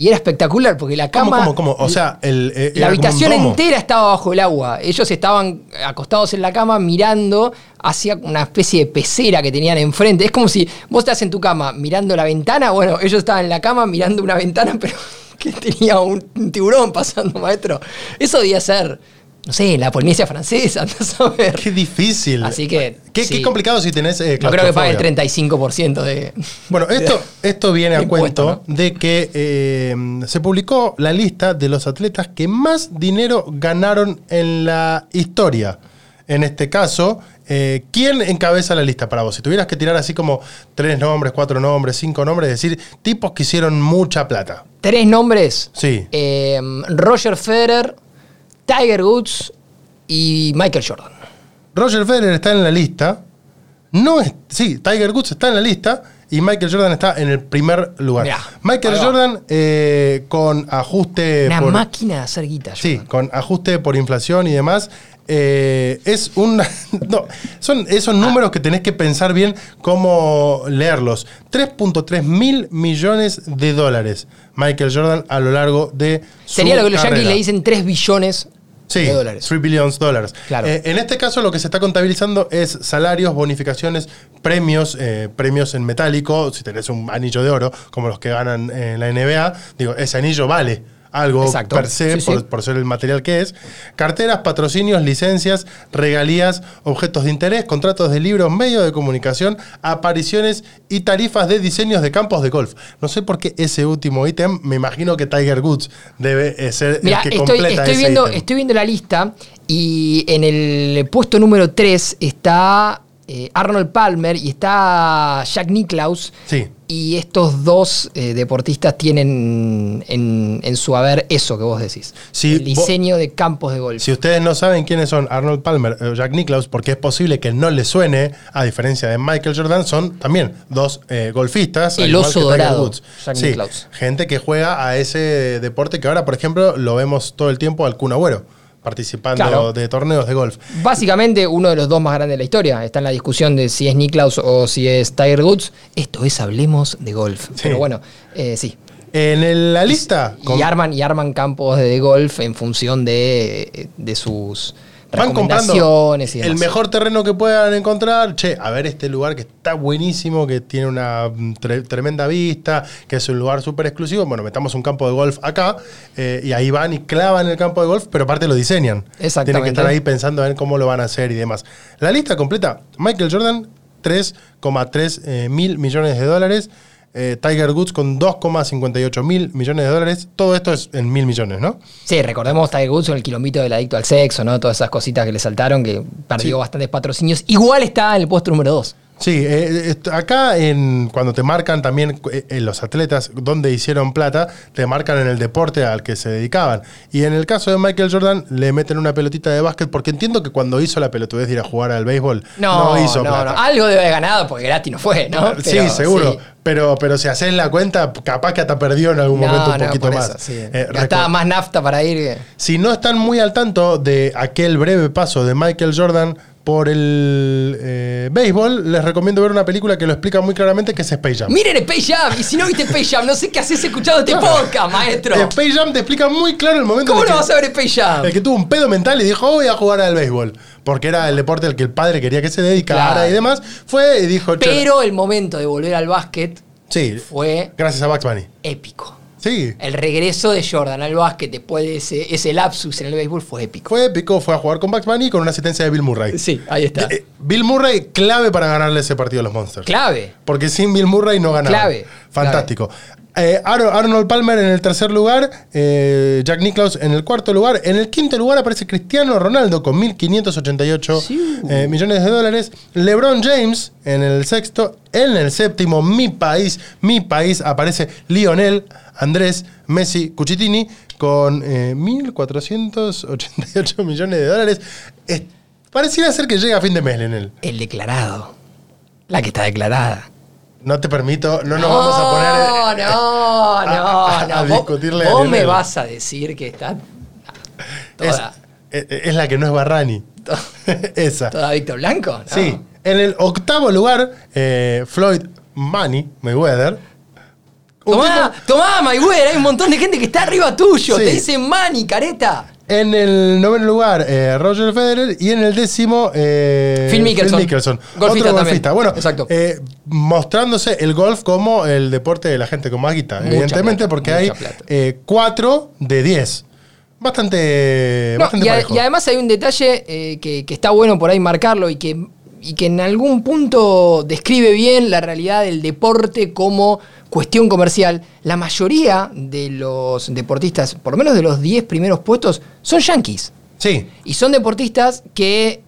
Y era espectacular porque la ¿Cómo, cama. cómo, cómo? O sea, el, eh, La habitación entera estaba bajo el agua. Ellos estaban acostados en la cama mirando hacia una especie de pecera que tenían enfrente. Es como si vos estás en tu cama mirando la ventana. Bueno, ellos estaban en la cama mirando una ventana, pero que tenía un tiburón pasando, maestro. Eso debía ser, no sé, la Polinesia francesa, no saber. Qué difícil. Así que, Qué, sí. qué complicado si tenés. eh, No creo que pague el claustrofobia. 35% de. Bueno, esto, esto viene a impuesto, cuento de que eh, se publicó la lista de los atletas que más dinero ganaron en la historia. En este caso, eh, ¿quién encabeza la lista para vos? Si tuvieras que tirar así como tres nombres, cuatro nombres, cinco nombres, es decir, tipos que hicieron mucha plata. Tres nombres. Sí. Eh, Roger Federer, Tiger Woods y Michael Jordan. Roger Federer está en la lista. No es, sí, Tiger Woods está en la lista y Michael Jordan está en el primer lugar. Mirá, Michael. Jordan eh, con ajuste Una por, máquina de hacer guita. sí, con ajuste por inflación y demás. eh, es un no, son esos números que tenés que pensar bien cómo leerlos. 3.3 mil millones de dólares Michael Jordan a lo largo de su Sería lo que los Yankees le dicen 3 billones Sí, de dólares. 3 billions dólares. Claro. Eh, en este caso lo que se está contabilizando es salarios, bonificaciones, premios, eh, premios en metálico, si tenés un anillo de oro, como los que ganan en la NBA, digo, ese anillo vale algo Exacto. per se Sí, por, sí. por ser el material que es. Carteras, patrocinios, licencias, regalías, objetos de interés, contratos de libros, medios de comunicación, apariciones y tarifas de diseños de campos de golf. No sé por qué ese último ítem, me imagino que Tiger Woods debe eh, ser Mira, el que estoy, completa estoy ese viendo, ítem. estoy viendo la lista y en el puesto número 3 está eh, Arnold Palmer y está Jack Nicklaus. Sí. Y estos dos eh, deportistas tienen en, en su haber eso que vos decís. Sí, el diseño de campos de golf. Si ustedes no saben quiénes son Arnold Palmer o Jack Nicklaus, porque es posible que no les suene, a diferencia de Michael Jordan, son también dos eh, golfistas. El oso dorado, Woods. Jack Sí, Nicklaus. gente que juega a ese deporte que ahora, por ejemplo, lo vemos todo el tiempo al Kun Agüero, participando Claro. de torneos de golf. Básicamente uno de los dos más grandes de la historia. Está en la discusión de si es Nicklaus o si es Tiger Woods. Esto es Hablemos de Golf. Pero bueno, eh, sí. En el- la lista... con- Y arman, y arman campos de golf en función de, de sus Van comprando el mejor terreno que puedan encontrar. Che, a ver este lugar que está buenísimo, que tiene una mm, tre- tremenda vista, que es un lugar súper exclusivo. Bueno, metamos un campo de golf acá eh, y ahí van y clavan el campo de golf, pero aparte lo diseñan. Exactamente. Tienen que estar ahí pensando ver cómo lo van a hacer y demás. La lista completa: Michael Jordan, 3,3 eh, mil millones de dólares. Eh, Tiger Woods con 2,58 mil millones de dólares. Todo esto es en mil millones, ¿no? Sí, recordemos Tiger Woods con el quilombito del adicto al sexo, ¿no? Todas esas cositas que le saltaron, que perdió Sí. bastantes patrocinios. Igual está en el puesto número 2. Sí, eh, est- acá en, cuando te marcan también eh, en los atletas donde hicieron plata, te marcan en el deporte al que se dedicaban. Y en el caso de Michael Jordan, le meten una pelotita de básquet porque entiendo que cuando hizo la pelotudez de ir a jugar al béisbol, no, No, hizo no, plata. no. Algo debe haber ganado porque gratis no fue, ¿no? sí, seguro. sí. Pero, pero si haces la cuenta, capaz que hasta perdió en algún momento un poquito más. eso, sí. Eh, Gastaba más nafta para ir. Si no están muy al tanto de aquel breve paso de Michael Jordan por el eh, béisbol, les recomiendo ver una película que lo explica muy claramente, que es Space Jam. Miren Space Jam. Y si no viste Space Jam, no sé qué haces escuchando este Claro. podcast, maestro. Space Jam te explica muy claro el momento ¿Cómo no vas a ver Space Jam? el que tuvo un pedo mental y dijo, "Oh, voy a jugar al béisbol. Porque era el deporte al que el padre quería que se dedicara Claro. y demás. Fue y dijo, "Che, Pero el momento de volver al básquet sí, fue gracias a Bugs Bunny. épico. Sí, El regreso de Jordan al básquet después de ese, ese lapsus en el béisbol fue épico. fue épico, fue a jugar con Bugs Bunny con una asistencia de Bill Murray. Sí, ahí está. Eh, Bill Murray, clave para ganarle ese partido a los Monsters. Clave. Porque sin Bill Murray no ganaba. Clave, Fantástico. Eh, Ar- Arnold Palmer en el tercer lugar, eh, Jack Nicklaus en el cuarto lugar. En el quinto lugar aparece Cristiano Ronaldo con 1.588 Sí. eh, millones de dólares. LeBron James en el sexto. En el séptimo, mi país, mi país, aparece Lionel Andrés Messi Cucitini con eh, 1.488 millones de dólares. Es- pareciera ser que llega a fin de mes, Lionel. El declarado. La que está declarada. No te permito, no nos vamos a poner. eh, No, no, a- a- no. a Vos- discutirle Vos, me vas a decir que está Es, toda, es- es la que no es Barrani. Esa. toda Víctor Blanco. ¿no? Sí. En el octavo lugar, eh, Floyd Money Mayweather. Tomá, tipo- tomá, Mayweather, hay un montón de gente que está arriba tuyo. Sí. Te dicen Manny, careta. En el noveno lugar, eh, Roger Federer. Y en el décimo, eh, Phil Mickelson. Golfista Otro también. golfista. Bueno, Exacto. eh, mostrándose el golf como el deporte de la gente con más guita. Mucha evidentemente, plata, porque hay eh, cuatro de 10. Bastante, No, bastante y, a- y además hay un detalle eh, que, que está bueno por ahí marcarlo y que, y que en algún punto describe bien la realidad del deporte como cuestión comercial. La mayoría de los deportistas, por lo menos de los 10 primeros puestos, son yankees. Sí. Y son deportistas que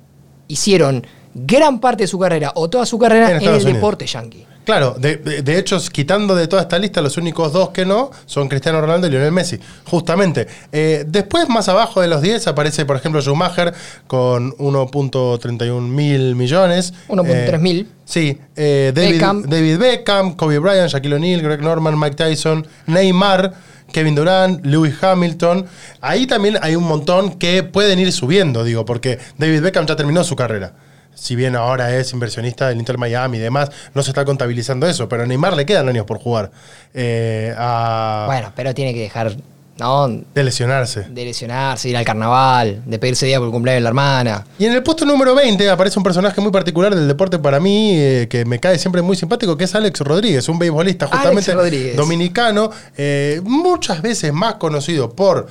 hicieron gran parte de su carrera o toda su carrera En el Unidos. deporte yankee. Claro, de, de- de hecho, quitando de toda esta lista, los únicos dos que no son Cristiano Ronaldo y Lionel Messi, justamente. Eh, después, más abajo de los 10, aparece, por ejemplo, Schumacher con 1.31 mil millones. 1.3 mil. Sí, eh, David, Beckham. David Beckham, Kobe Bryant, Shaquille O'Neal, Greg Norman, Mike Tyson, Neymar, Kevin Durant, Lewis Hamilton. Ahí también hay un montón que pueden ir subiendo, digo, porque David Beckham ya terminó su carrera. Si bien ahora es inversionista del Inter Miami y demás, no se está contabilizando eso, pero a Neymar le quedan años por jugar. Eh, a- Bueno, pero tiene que dejar, ¿no? de lesionarse. De lesionarse, ir al carnaval, de pedirse día por el cumpleaños de la hermana. Y en el puesto número 20 aparece un personaje muy particular del deporte para mí, eh, que me cae siempre muy simpático, que es Alex Rodríguez, un beisbolista justamente dominicano, eh, muchas veces más conocido por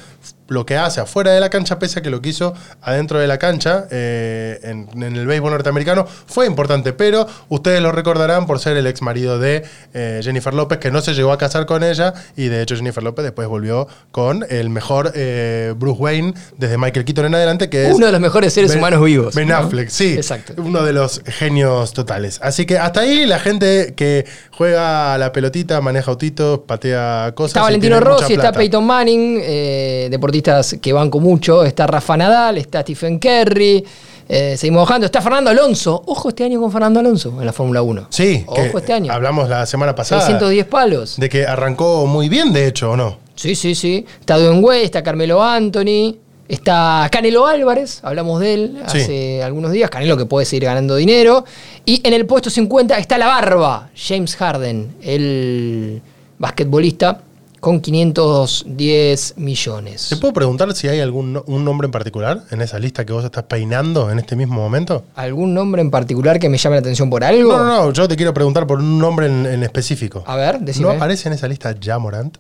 lo que hace afuera de la cancha, pese a que lo que hizo adentro de la cancha eh, en, en el béisbol norteamericano fue importante, pero ustedes lo recordarán por ser el ex marido de eh, Jennifer López, que no se llegó a casar con ella, y de hecho Jennifer López después volvió con el mejor eh, Bruce Wayne desde Michael Keaton en adelante, que es Uno de los mejores seres Ben- humanos vivos. Ben ¿no? Affleck, sí. Exacto. Uno de los genios totales. Así que hasta ahí la gente que juega a la pelotita, maneja autitos, patea cosas. Está Valentino Rossi, está. Peyton Manning, eh, que banco mucho. Está Rafa Nadal, está Stephen Curry. eh, seguimos bajando. Está Fernando Alonso. Ojo este año con Fernando Alonso en la Fórmula 1. Sí, Ojo este año. hablamos la semana pasada 610 palos. de que arrancó muy bien, de hecho, ¿o no? Sí, sí, sí. Está Dwayne Wade, está Carmelo Anthony, está Canelo Álvarez, hablamos de él Sí. hace algunos días. Canelo que puede seguir ganando dinero. Y en el puesto 50 está la barba, James Harden, el basquetbolista, con 510 millones. ¿Te puedo preguntar si hay algún un nombre en particular en esa lista que vos estás peinando en este mismo momento? ¿Algún nombre en particular que me llame la atención por algo? No, no, no, yo te quiero preguntar por un nombre en, en específico. A ver, decime. ¿No aparece en esa lista ya Morant?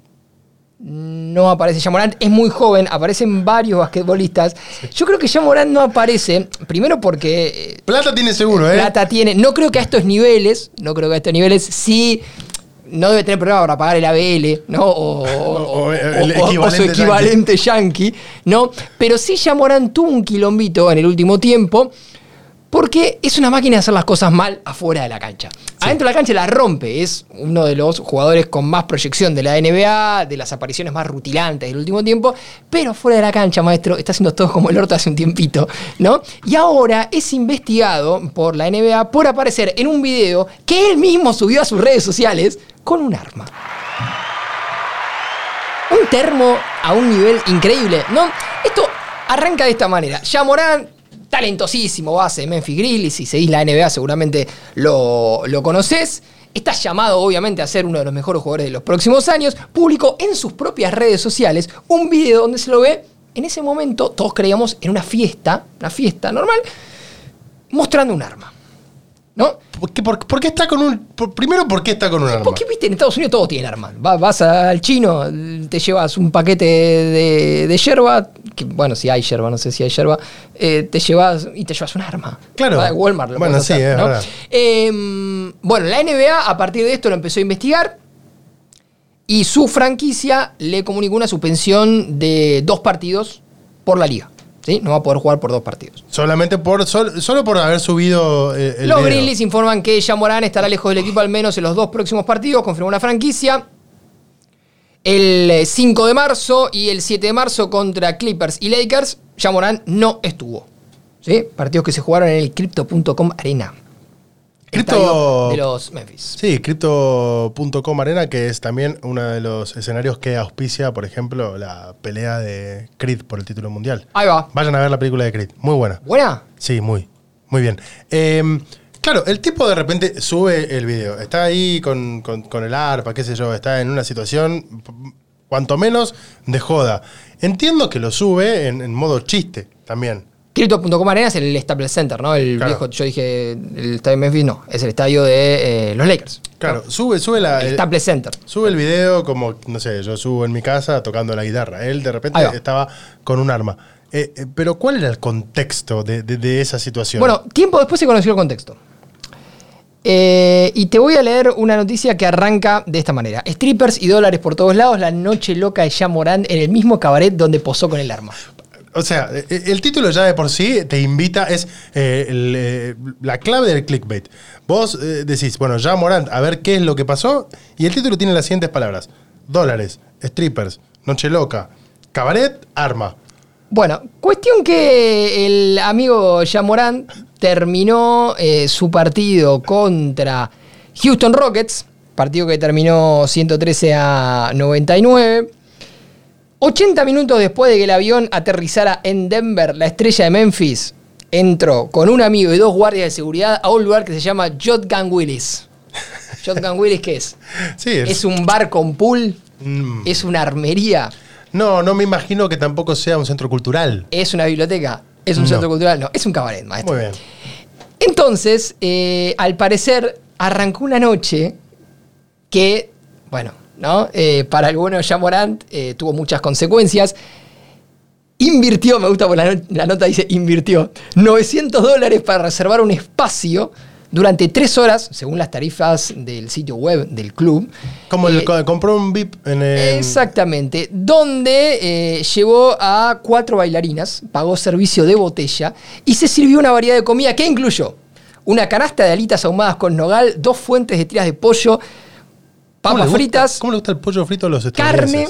No aparece Jamorant, es muy joven, aparecen varios basquetbolistas. Yo creo que Jamorant no aparece, primero porque eh, Plata tiene seguro, ¿eh? plata tiene. No creo que a estos niveles, no creo que a estos niveles, sí. No debe tener problema para pagar el ABL, ¿no? O, o- O el o- su equivalente yankee, ¿no? Pero sí Morán tuvo un quilombito en el último tiempo Porque es una máquina de hacer las cosas mal afuera de la cancha. Adentro de la cancha la rompe. Es uno de los jugadores con más proyección de la NBA, de las apariciones más rutilantes del último tiempo. Pero fuera de la cancha, maestro, está haciendo todo como el orto hace un tiempito, ¿no? Y ahora es investigado por la NBA por aparecer en un video que él mismo subió a sus redes sociales con un arma. Un termo a un nivel increíble, ¿no? Esto arranca de esta manera. Ya Morán, talentosísimo base de Memphis Grizzlies, si seguís la NBA seguramente lo, lo conoces. Está llamado obviamente a ser uno de los mejores jugadores de los próximos años. Publicó en sus propias redes sociales un video donde se lo ve en ese momento, todos creíamos, en una fiesta, una fiesta normal, mostrando un arma. ¿No? ¿Por qué, por- por qué está con un. por- primero, ¿por qué está con un arma? Porque viste, en Estados Unidos todos tienen armas. Va- vas al chino, te llevas un paquete de, de yerba, que bueno, si hay yerba, no sé si hay yerba, eh, te llevas y te llevas un arma. Claro. Va a Walmart lo Bueno, sí, hacer, es ¿no? verdad. Eh, bueno, la NBA a partir de esto lo empezó a investigar y su franquicia le comunicó una suspensión de dos partidos por la liga. ¿Sí? No va a poder jugar por dos partidos. Solamente por. sol- solo por haber subido eh, el. Los. Grizzlies informan que Morán estará lejos del equipo al menos en los dos próximos partidos, confirmó una franquicia. El eh, 5 de marzo y el 7 de marzo contra Clippers y Lakers, Morán no estuvo. ¿Sí? Partidos que se jugaron en el Crypto.com Arena. Crypto- de los Memphis. Sí, Crypto.com Arena, que es también uno de los escenarios que auspicia, por ejemplo, la pelea de Creed por el título mundial. Ahí va. Vayan a ver la película de Creed. Muy buena. ¿Buena? Sí, muy. Muy bien. Eh, claro, el tipo de repente sube el video. Está ahí con, con- con el arpa, qué sé yo. Está en una situación, cuanto menos, de joda. Entiendo que lo sube en, en modo chiste también. Crypto.com Arena es el Staples Center, ¿no? El Claro. viejo, yo dije, el estadio de Memphis, no, es el estadio de eh, los Lakers. Claro, sube, sube la. El el- Staples Center. Sube el video como, no sé, yo subo en mi casa tocando la guitarra. Él de repente estaba con un arma. Eh, eh, pero ¿cuál era el contexto de, de- de esa situación? Bueno, tiempo después se conoció el contexto. Eh, y te voy a leer una noticia que arranca de esta manera. Strippers y dólares por todos lados, la noche loca de Jean Morán en el mismo cabaret donde posó con el arma. O sea, eh, el título ya de por sí te invita, es eh, eh, la clave del clickbait. Vos eh, decís, bueno, ya Morant, a ver qué es lo que pasó. Y el título tiene las siguientes palabras: dólares, strippers, noche loca, cabaret, arma. Bueno, cuestión que el amigo Jean Morán terminó su partido contra Houston Rockets, partido que terminó 113 a 99. 80 minutos después de que el avión aterrizara en Denver, la estrella de Memphis entró con un amigo y dos guardias de seguridad a un lugar que se llama Shotgun Willis. Shotgun Willis, ¿qué es? Sí, es. Es un bar con pool, Mm. es una armería, No, no me imagino que tampoco sea un centro cultural. es una biblioteca, es un No. centro cultural, no, es un cabaret, maestro. Muy bien. Entonces, eh, al parecer, arrancó una noche que, bueno, ¿no? Eh, para el bueno Jean Morant eh, tuvo muchas consecuencias. Invirtió, me gusta porque la, no- la nota dice invirtió, 900 dólares para reservar un espacio durante tres horas, según las tarifas del sitio web del club. Como el Eh, co- compró un VIP en el. Exactamente, donde eh, llevó a cuatro bailarinas, pagó servicio de botella y se sirvió una variedad de comida que incluyó una canasta de alitas ahumadas con nogal, dos fuentes de tiras de pollo, ¿Cómo le papas gusta- fritas, ¿Cómo le gusta el pollo frito a los carne,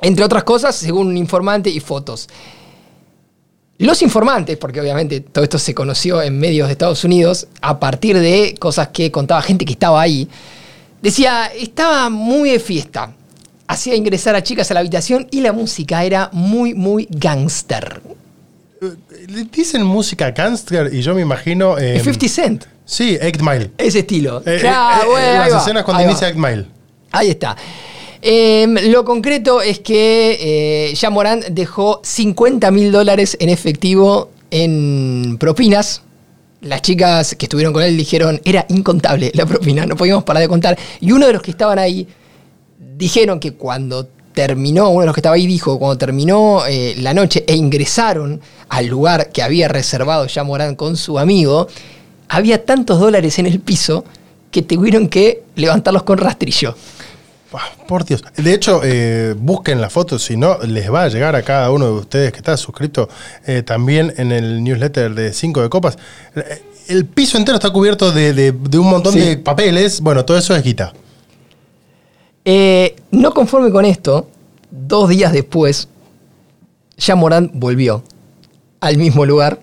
entre otras cosas, según un informante y fotos. Los informantes, porque obviamente todo esto se conoció en medios de Estados Unidos, a partir de cosas que contaba gente que estaba ahí, decía, estaba muy de fiesta. Hacía ingresar a chicas a la habitación y la música era muy, muy gangster. Le Dicen música gangster y yo me imagino. eh, Es 50 Cent, Sí, 8 Mile. ese estilo. Eh, Claro, eh, eh, bueno, las escenas cuando ahí inicia 8 Mile. Ahí está. Em, lo concreto es que eh, Jean Morant dejó 50 mil dólares en efectivo en propinas. Las chicas que estuvieron con él dijeron, era incontable la propina, no podíamos parar de contar. Y uno de los que estaban ahí dijeron que cuando terminó, uno de los que estaba ahí dijo, cuando terminó eh, la noche e ingresaron al lugar que había reservado Jean Morant con su amigo, había tantos dólares en el piso que tuvieron que levantarlos con rastrillo. Por Dios. De hecho, eh, busquen la foto, si no, les va a llegar a cada uno de ustedes que está suscrito eh, también en el newsletter de 5 de Copas. El piso entero está cubierto de, de- de un montón Sí. de papeles. Bueno, todo eso es guita. Eh, no conforme con esto, dos días después, ya Morán volvió al mismo lugar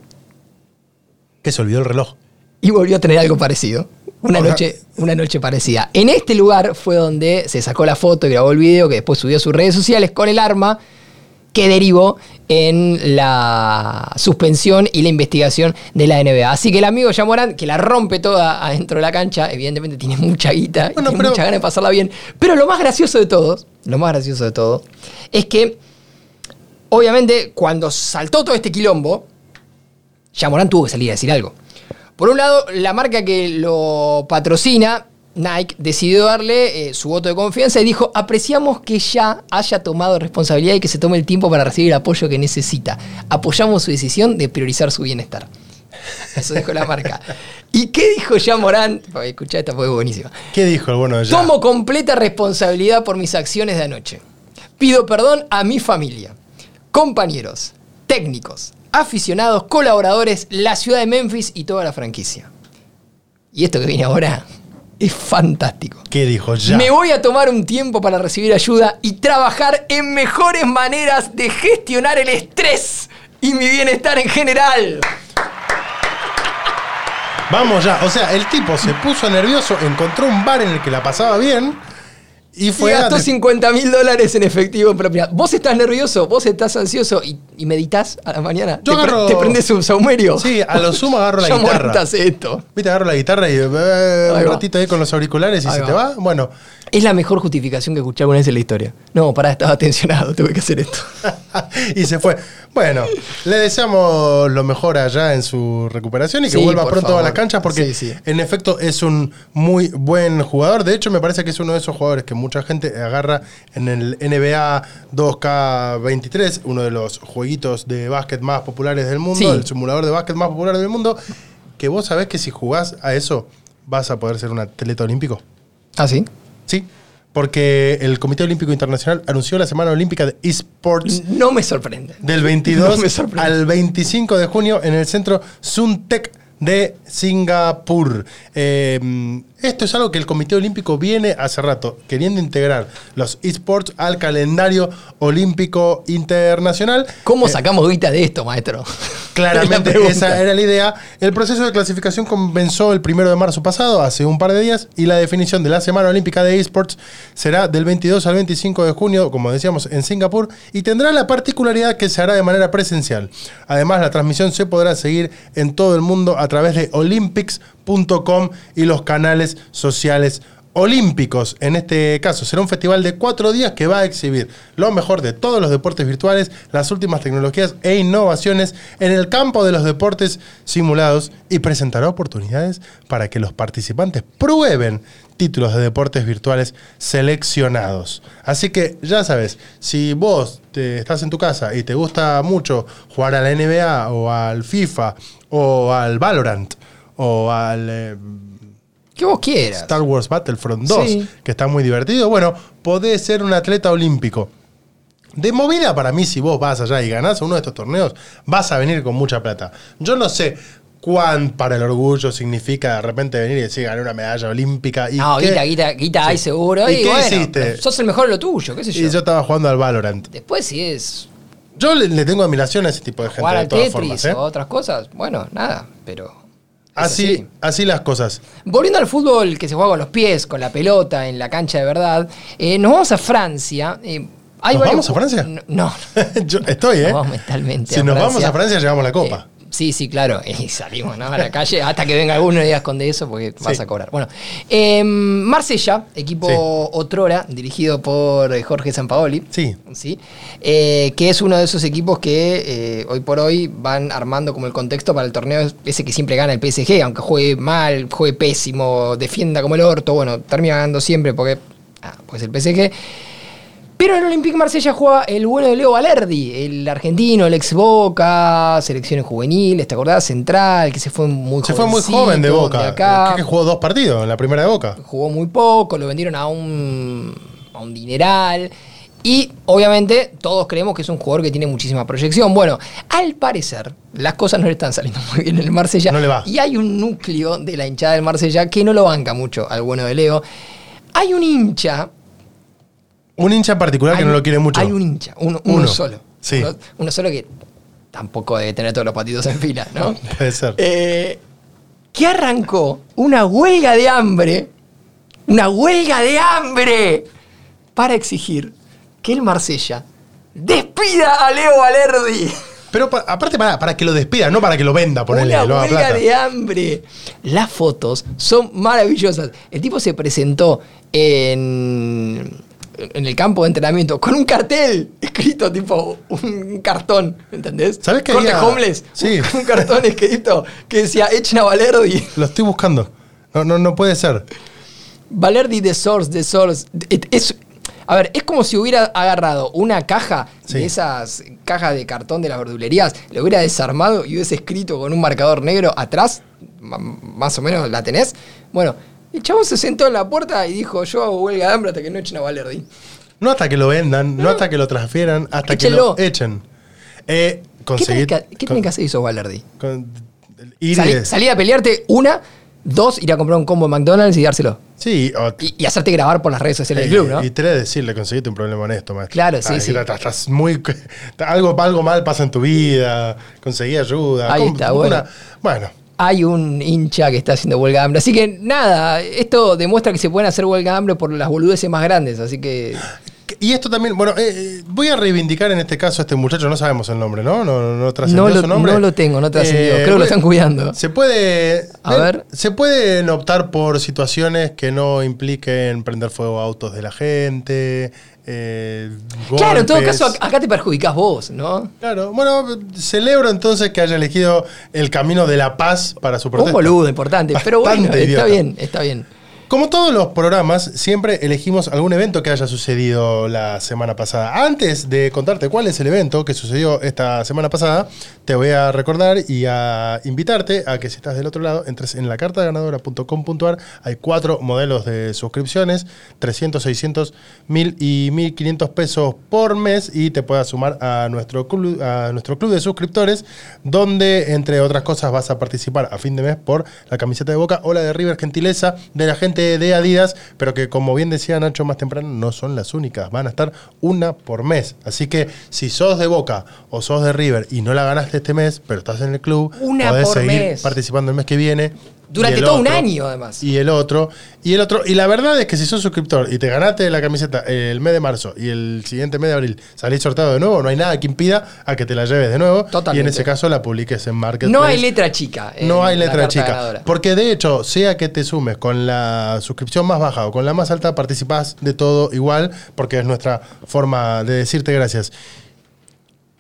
Que se olvidó el reloj. y volvió a tener algo parecido. Una noche, una noche parecida. En este lugar fue donde se sacó la foto y grabó el video que después subió a sus redes sociales con el arma que derivó en la suspensión y la investigación de la NBA. Así que el amigo Yamorán, que la rompe toda adentro de la cancha, evidentemente tiene mucha guita, y tiene pero- mucha ganas de pasarla bien. Pero lo más gracioso de todo, lo más gracioso de todo, es que obviamente cuando saltó todo este quilombo, Yamorán tuvo que salir a decir algo. Por un lado, la marca que lo patrocina, Nike, decidió darle eh, su voto de confianza y dijo, apreciamos que ya haya tomado responsabilidad y que se tome el tiempo para recibir el apoyo que necesita. Apoyamos su decisión de priorizar su bienestar. Eso dijo la marca. ¿Y qué dijo ya Morán? Escuchá, esta fue buenísima. ¿Qué dijo el bueno de ya? Tomo completa responsabilidad por mis acciones de anoche. Pido perdón a mi familia, compañeros, técnicos, aficionados, colaboradores, la ciudad de Memphis y toda la franquicia. Y esto que viene ahora es fantástico. ¿Qué dijo ya? Me voy a tomar un tiempo para recibir ayuda y trabajar en mejores maneras de gestionar el estrés y mi bienestar en general. Vamos ya. O sea, el tipo se puso nervioso, encontró un bar en el que la pasaba bien y fue y a- gastó 50 mil dólares en efectivo en propiedad. Vos estás nervioso, vos estás ansioso y, y meditas a la mañana. Yo te, pre- agarro- te prendes un saumerio. Sí, a lo sumo agarro la guitarra. esto. Viste, agarro la guitarra y eh, un ratito ahí con los auriculares y Ahí se va. te va. Bueno, Es la mejor justificación que escuché alguna vez en la historia. No, pará, estaba tensionado, tuve que hacer esto. y se fue. Bueno, le deseamos lo mejor allá en su recuperación y que Sí, vuelva pronto favor. a las canchas porque Sí, sí. en efecto es un muy buen jugador. De hecho, me parece que es uno de esos jugadores que mucha gente agarra en el NBA 2K23, uno de los jueguitos de básquet más populares del mundo, el simulador de básquet más popular del mundo, que vos sabés que si jugás a eso vas a poder ser un atleta olímpico. ¿Ah, sí? Sí, porque el Comité Olímpico Internacional anunció la Semana Olímpica de Esports No me sorprende. del 22 No me sorprende. al 25 de junio en el centro Suntec de Singapur. Eh, esto es algo que el Comité Olímpico viene hace rato queriendo integrar los esports al calendario olímpico internacional. ¿Cómo Eh, sacamos guita de esto, maestro? Claramente esa era la idea. El proceso de clasificación comenzó el primero de marzo pasado, hace un par de días, y la definición de la Semana Olímpica de Esports será del 22 al 25 de junio, como decíamos, en Singapur, y tendrá la particularidad que se hará de manera presencial. Además, la transmisión se podrá seguir en todo el mundo a través de olympics.com y los canales sociales olímpicos. En este caso, será un festival de cuatro días que va a exhibir lo mejor de todos los deportes virtuales, las últimas tecnologías e innovaciones en el campo de los deportes simulados y presentará oportunidades para que los participantes prueben títulos de deportes virtuales seleccionados. Así que ya sabes, si vos te estás en tu casa y te gusta mucho jugar a la NBA o al FIFA o al Valorant o al eh, Que vos quieras. Star Wars Battlefront 2, Sí. que está muy divertido, bueno, podés ser un atleta olímpico. De movida para mí, si vos vas allá y ganás uno de estos torneos, vas a venir con mucha plata. Yo no sé cuán para el orgullo significa de repente venir y decir gané una medalla olímpica. Y No, qué- guita, guita, guita hay seguro. ¿Y Y, qué bueno, hiciste? sos el mejor de lo tuyo, qué sé yo. Y yo estaba jugando al Valorant. Después si es Yo le, le tengo admiración a ese tipo de gente jugar de al todas Tetris formas. ¿eh? o otras cosas, bueno, nada, pero... Así, así las cosas. Volviendo al fútbol que se juega con los pies, con la pelota, en la cancha de verdad, eh, nos vamos a Francia. eh, hay ¿Nos varios vamos a Francia? No, no, Yo estoy, ¿eh? nos vamos mentalmente Si a nos Francia. vamos a Francia, llevamos la copa. Eh, sí, sí, claro. Y salimos ¿no? a la calle hasta que venga alguno y digas con de eso porque vas a cobrar. Bueno, eh, Marsella, equipo Sí. otrora, dirigido por eh, Jorge Sampaoli. Sí. ¿sí? Eh, que es uno de esos equipos que eh, hoy por hoy van armando como el contexto para el torneo ese que siempre gana el PSG, aunque juegue mal, juegue pésimo, defienda como el orto, bueno, termina ganando siempre porque ah, pues el PSG. Pero en el Olympique Marsella juega el bueno de Leo Valerdi, el argentino, el ex Boca, selecciones juveniles, ¿te acordás? Central, que se fue muy Se fue muy joven de Boca. acá. Creo que jugó dos partidos en la primera de Boca. Jugó muy poco, lo vendieron a un, a un dineral. Y obviamente todos creemos que es un jugador que tiene muchísima proyección. Bueno, al parecer las cosas no le están saliendo muy bien en el Marsella. No le va. Y hay un núcleo de la hinchada del Marsella que no lo banca mucho al bueno de Leo. Hay un hincha. Un hincha en particular que no lo quiere mucho. Hay un hincha, uno, uno Uno. solo. Sí. Uno, uno solo que tampoco debe tener todos los patitos en fila, ¿no? Puede ser. Eh, que arrancó una huelga de hambre, una huelga de hambre, para exigir que el Marsella despida a Leo Valerdi. Pero pa- aparte para, para que lo despida, no para que lo venda, ponerle, Una lo huelga de hambre. Las fotos son maravillosas. El tipo se presentó en, en el campo de entrenamiento con un cartel escrito, tipo un cartón, ¿entendés? ¿Sabés que Corte había- homeless. Sí. Un, un cartón escrito que decía echen a Valerdi. Lo estoy buscando. No, no, no puede ser. Valerdi de Source, de Source. Es, a ver, es como si hubiera agarrado una caja Sí. de esas cajas de cartón de las verdulerías, lo hubiera desarmado y hubiese escrito con un marcador negro atrás, más o menos la tenés. Bueno, el chabón se sentó en la puerta y dijo, yo hago huelga de hambre hasta que no echen a Valerdi. No hasta que lo vendan, no, hasta que lo transfieran, hasta Échenlo. que lo echen. Eh, ¿Qué tenés que, qué tenés que hacer eso, Valerdi? con- Salí- salir a pelearte, una, dos, ir a comprar un combo de McDonald's y dárselo. Sí, o- Y, y hacerte grabar por las redes sociales del y- club, ¿no? Y tres, decirle, conseguiste un problema honesto, maestro. Claro, sí, Ah, sí. Estás, muy. Algo, algo mal pasa en tu vida, conseguí ayuda. Ahí está, como bueno. una- bueno, hay un hincha que está haciendo huelga de hambre. Así que nada, esto demuestra que se pueden hacer huelga de hambre por las boludeces más grandes. Así que. Y esto también, bueno, eh, eh, voy a reivindicar en este caso a este muchacho, no sabemos el nombre, ¿no? No, no, no trascendió No su nombre. Eh, no lo tengo, no trascendió. Creo que lo están cuidando. Se puede. A eh, ver. Se pueden optar por situaciones que no impliquen prender fuego a autos de la gente. Eh, Claro, en todo caso, ac- acá te perjudicás vos, ¿no? Claro, bueno, celebro entonces que haya elegido el camino de la paz para su Un protesta. boludo importante. Pero bueno, está bien, está bien. Como todos los programas, siempre elegimos algún evento que haya sucedido la semana pasada. Antes de contarte cuál es el evento que sucedió esta semana pasada, te voy a recordar y a invitarte a que si estás del otro lado, entres en la cartaganadora.com.ar. Hay cuatro modelos de suscripciones, 300, 600, 1000 y 1500 pesos por mes y te puedas sumar a nuestro club, a nuestro club de suscriptores, donde entre otras cosas vas a participar a fin de mes por la camiseta de Boca o la de River Gentileza de la gente de Adidas, pero que como bien decía Nacho más temprano, no son las únicas, van a estar una por mes. Así que si sos de Boca o sos de River y no la ganaste este mes, pero estás en el club, Una podés por seguir mes. participando el mes que viene. Durante todo un año, además. Y el otro, y el otro. Y la verdad es que si sos suscriptor y te ganaste la camiseta el mes de marzo y el siguiente mes de abril salís sorteado de nuevo, no hay nada que impida a que te la lleves de nuevo. Totalmente. Y en ese caso la publiques en Marketplace. No hay letra chica. No hay letra chica. ganadora. Porque de hecho, sea que te sumes con la suscripción más baja o con la más alta, participás de todo igual, porque es nuestra forma de decirte gracias.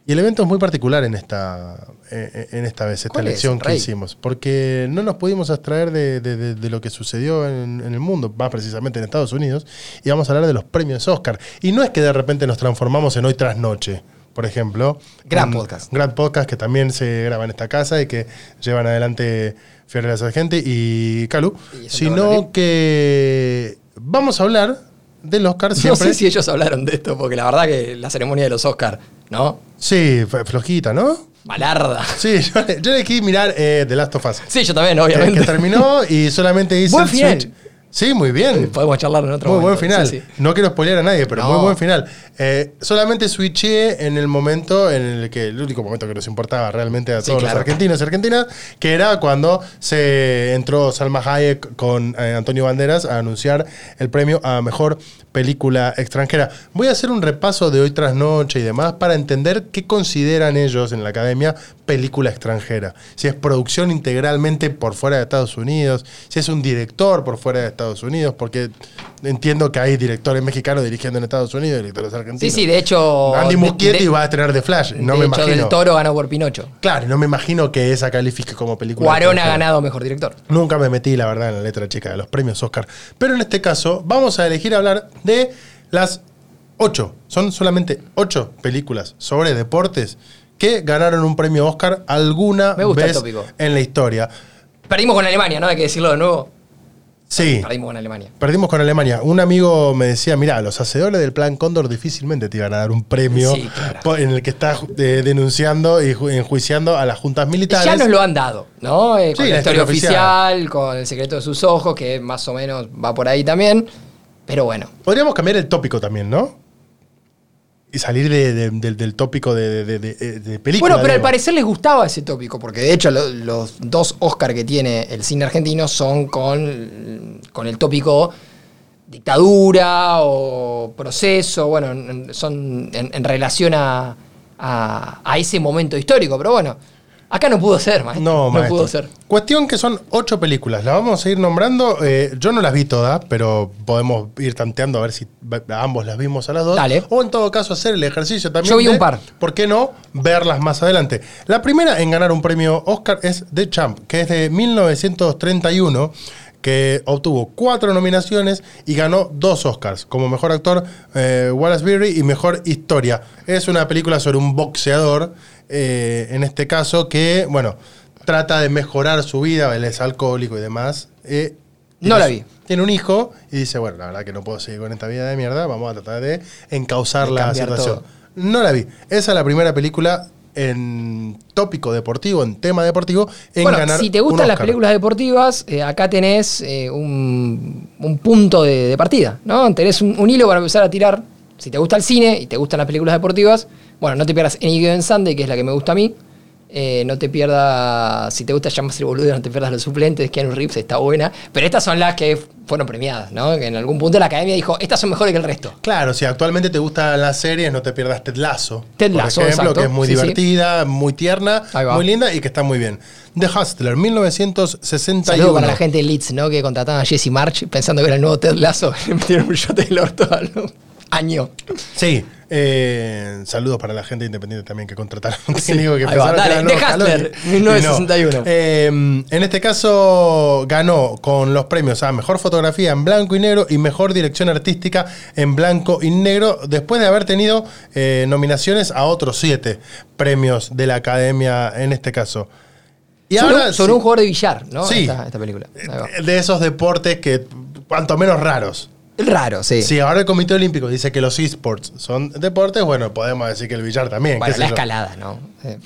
Y el evento es muy particular en esta, eh, en esta vez, esta ¿Cuál es, elección que hicimos, porque no nos pudimos abstraer de, de- de- de lo que sucedió en, en el mundo, más precisamente en Estados Unidos, y vamos a hablar de los premios Oscar. Y no es que de repente nos transformamos en hoy tras noche, por ejemplo. Gran podcast. Gran podcast que también se graba en esta casa y que llevan adelante Fiorella Sargenti y Calu, sino que vamos a hablar del Oscar No siempre. sé si ellos hablaron de esto, porque la verdad que la ceremonia de los Oscars, ¿no? Sí, fue flojita, ¿no? Malarda. Sí, yo, yo elegí mirar eh, The Last of Us. Sí, yo también, obviamente. que terminó y solamente hice Buen el switch. Sí, muy bien. Podemos charlar en otro Muy buen final. Sí, sí. No quiero spoilear a nadie, pero No. muy buen final. Eh, solamente switché en el momento en el que, el único momento que nos importaba realmente a Sí, todos claro. los argentinos y argentinas, que era cuando se entró Salma Hayek con eh, Antonio Banderas a anunciar el premio a mejor película extranjera. Voy a hacer un repaso de hoy tras noche y demás para entender qué consideran ellos en la academia película extranjera. Si es producción integralmente por fuera de Estados Unidos, si es un director por fuera de Estados Unidos, porque entiendo que hay directores mexicanos dirigiendo en Estados Unidos, directores argentinos. Sí, sí, de hecho. Andy Muschietti va a estrenar The Flash, no de me hecho, imagino. Del Toro ganó por Pinocho. Claro, no me imagino que esa califique como película. Cuarón ha ganado mejor director. Nunca me metí, la verdad, en la letra chica de los premios Oscar. Pero en este caso, vamos a elegir hablar de las ocho. Son solamente ocho películas sobre deportes que ganaron un premio Oscar alguna vez en la historia. Perdimos con Alemania, ¿no? Hay que decirlo de nuevo. Sí. Perdimos con Alemania. Perdimos con Alemania. Un amigo me decía, mira, los hacedores del Plan Cóndor difícilmente te iban a dar un premio Sí, claro. po- en el que estás eh, denunciando y ju- enjuiciando a las juntas militares. Ya nos lo han dado, ¿no? Eh, con la la historia historia oficial, con el secreto de sus ojos, que más o menos va por ahí también. Pero bueno, Podríamos cambiar el tópico también, ¿no? Y salir de- de- del- del tópico de, de, película. Bueno, pero al parecer les gustaba ese tópico, porque de hecho lo- los dos Oscar que tiene el cine argentino son con, con el tópico dictadura o proceso, bueno, en- son en, en relación a, a- a ese momento histórico, pero bueno, acá no pudo ser, maestro. No, No, maestro. pudo ser. Cuestión que son ocho películas. Las vamos a ir nombrando. Eh, yo no las vi todas, pero podemos ir tanteando a ver si ambos las vimos a las dos. Dale. O en todo caso hacer el ejercicio también. Yo vi de, un par. ¿Por qué no verlas más adelante? La primera en ganar un premio Oscar es The Champ, que es de 1931 que obtuvo cuatro nominaciones y ganó dos Oscars, como mejor actor eh, Wallace Beery y mejor historia. Es una película sobre un boxeador, eh, en este caso, que, bueno, trata de mejorar su vida, él es alcohólico y demás. eh, No la vi. Tiene un hijo y dice, bueno, la verdad que no puedo seguir con esta vida de mierda, vamos a tratar de encauzar De la situación. todo. No la vi. Esa es la primera película en tópico deportivo, en tema deportivo, en bueno, ganar si te gustan las películas deportivas, eh, acá tenés eh, un, un punto de, de partida, ¿no? Tenés un, un hilo para empezar a tirar. Si te gusta el cine y te gustan las películas deportivas, bueno, no te pierdas Any Given Sunday, que es la que me gusta a mí. Eh, no te pierdas, si te gusta llamarse el boludo, no te pierdas los suplentes, Keanu Reeves está buena. Pero estas son las que fueron premiadas, ¿no? Que en algún punto la academia dijo, estas son mejores que el resto. Claro, si actualmente te gustan las series, no te pierdas Ted Lasso. Ted por Lasso, ejemplo, exacto. que es muy Sí, sí. divertida, muy tierna, muy linda y que está muy bien. The Hustler, 1961. Saludo para la gente de Leeds, ¿no? Que contrataban a Jesse March pensando que era el nuevo Ted Lasso. Le metieron un shot del orto al año. Sí, eh, saludos para la gente independiente también que contrataron un técnico que va, dale, The Hustler, Scaloni. 1961. Y no. Eh, en este caso ganó con los premios a Mejor Fotografía en Blanco y Negro y Mejor Dirección Artística en Blanco y Negro, después de haber tenido eh, nominaciones a otros siete premios de la Academia en este caso. Y sobre ahora sobre sí, un jugador de billar, ¿no? Sí. Esta, esta película. De esos deportes que cuanto menos raros. Raro, sí. Si ahora el Comité Olímpico dice que los esports son deportes, bueno, podemos decir que el billar también. Bueno, qué sé la yo. escalada, ¿no? Eh,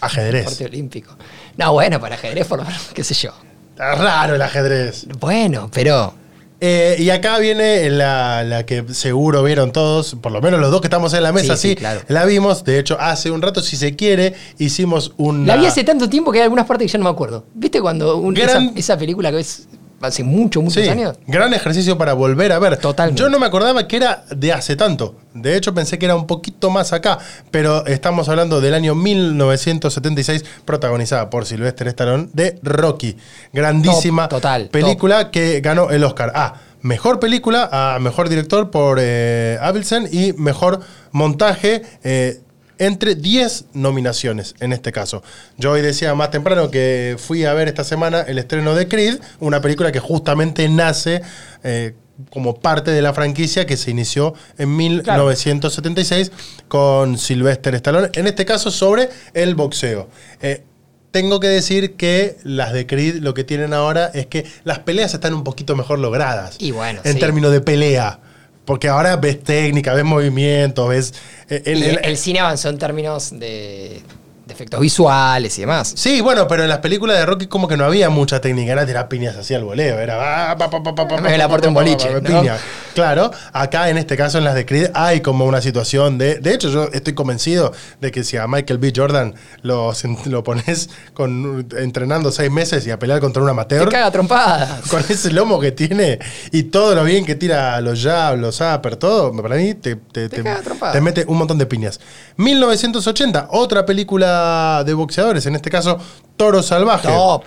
Ajedrez. deporte olímpico. No, bueno, para ajedrez, por lo menos, qué sé yo. Está raro el ajedrez. Bueno, pero. Eh, y acá viene la, la que seguro vieron todos, por lo menos los dos que estamos en la mesa, Sí, sí, sí, claro. la vimos. De hecho, hace un rato, si se quiere, hicimos un. La vi hace tanto tiempo que hay algunas partes que ya no me acuerdo. ¿Viste cuando un- Gran- esa, esa película que ves hace mucho, muchos Sí, años? gran ejercicio para volver a ver. Totalmente. Yo no me acordaba que era de hace tanto. De hecho, pensé que era un poquito más acá. Pero estamos hablando del año 1976, protagonizada por Sylvester Stallone, de Rocky. Grandísima Top, total, película que ganó el Oscar a Mejor Película, a Mejor Director por eh, Avildsen y Mejor Montaje. eh, entre 10 nominaciones en este caso. Yo hoy decía más temprano que fui a ver esta semana el estreno de Creed, una película que justamente nace eh, como parte de la franquicia que se inició en 1976 con Sylvester Stallone, en este caso sobre el boxeo. Eh, tengo que decir que las de Creed lo que tienen ahora es que las peleas están un poquito mejor logradas. Y bueno, En sí. términos de pelea. Porque ahora ves técnica, ves movimientos, ves... eh, el- el, cine avanzó en términos de, de efectos visuales y demás. Sí, bueno, pero en las películas de Rocky como que no había mucha técnica, era tirar piñas así al voleo, era... ah, pa, pa, pa, pa, pa, Me la porté un boliche, piña. Claro, acá en este caso en las de Creed hay como una situación de... De hecho, yo estoy convencido de que si a Michael B. Jordan lo, lo pones con, entrenando seis meses y a pelear contra un Te amateur... caga trompadas. Con ese lomo que tiene y todo lo bien que tira los jabs, los upper, todo, para mí te, te- Te te- trompada. te mete un montón de piñas. 1980, otra película de boxeadores, en este caso Toro Salvaje. Top.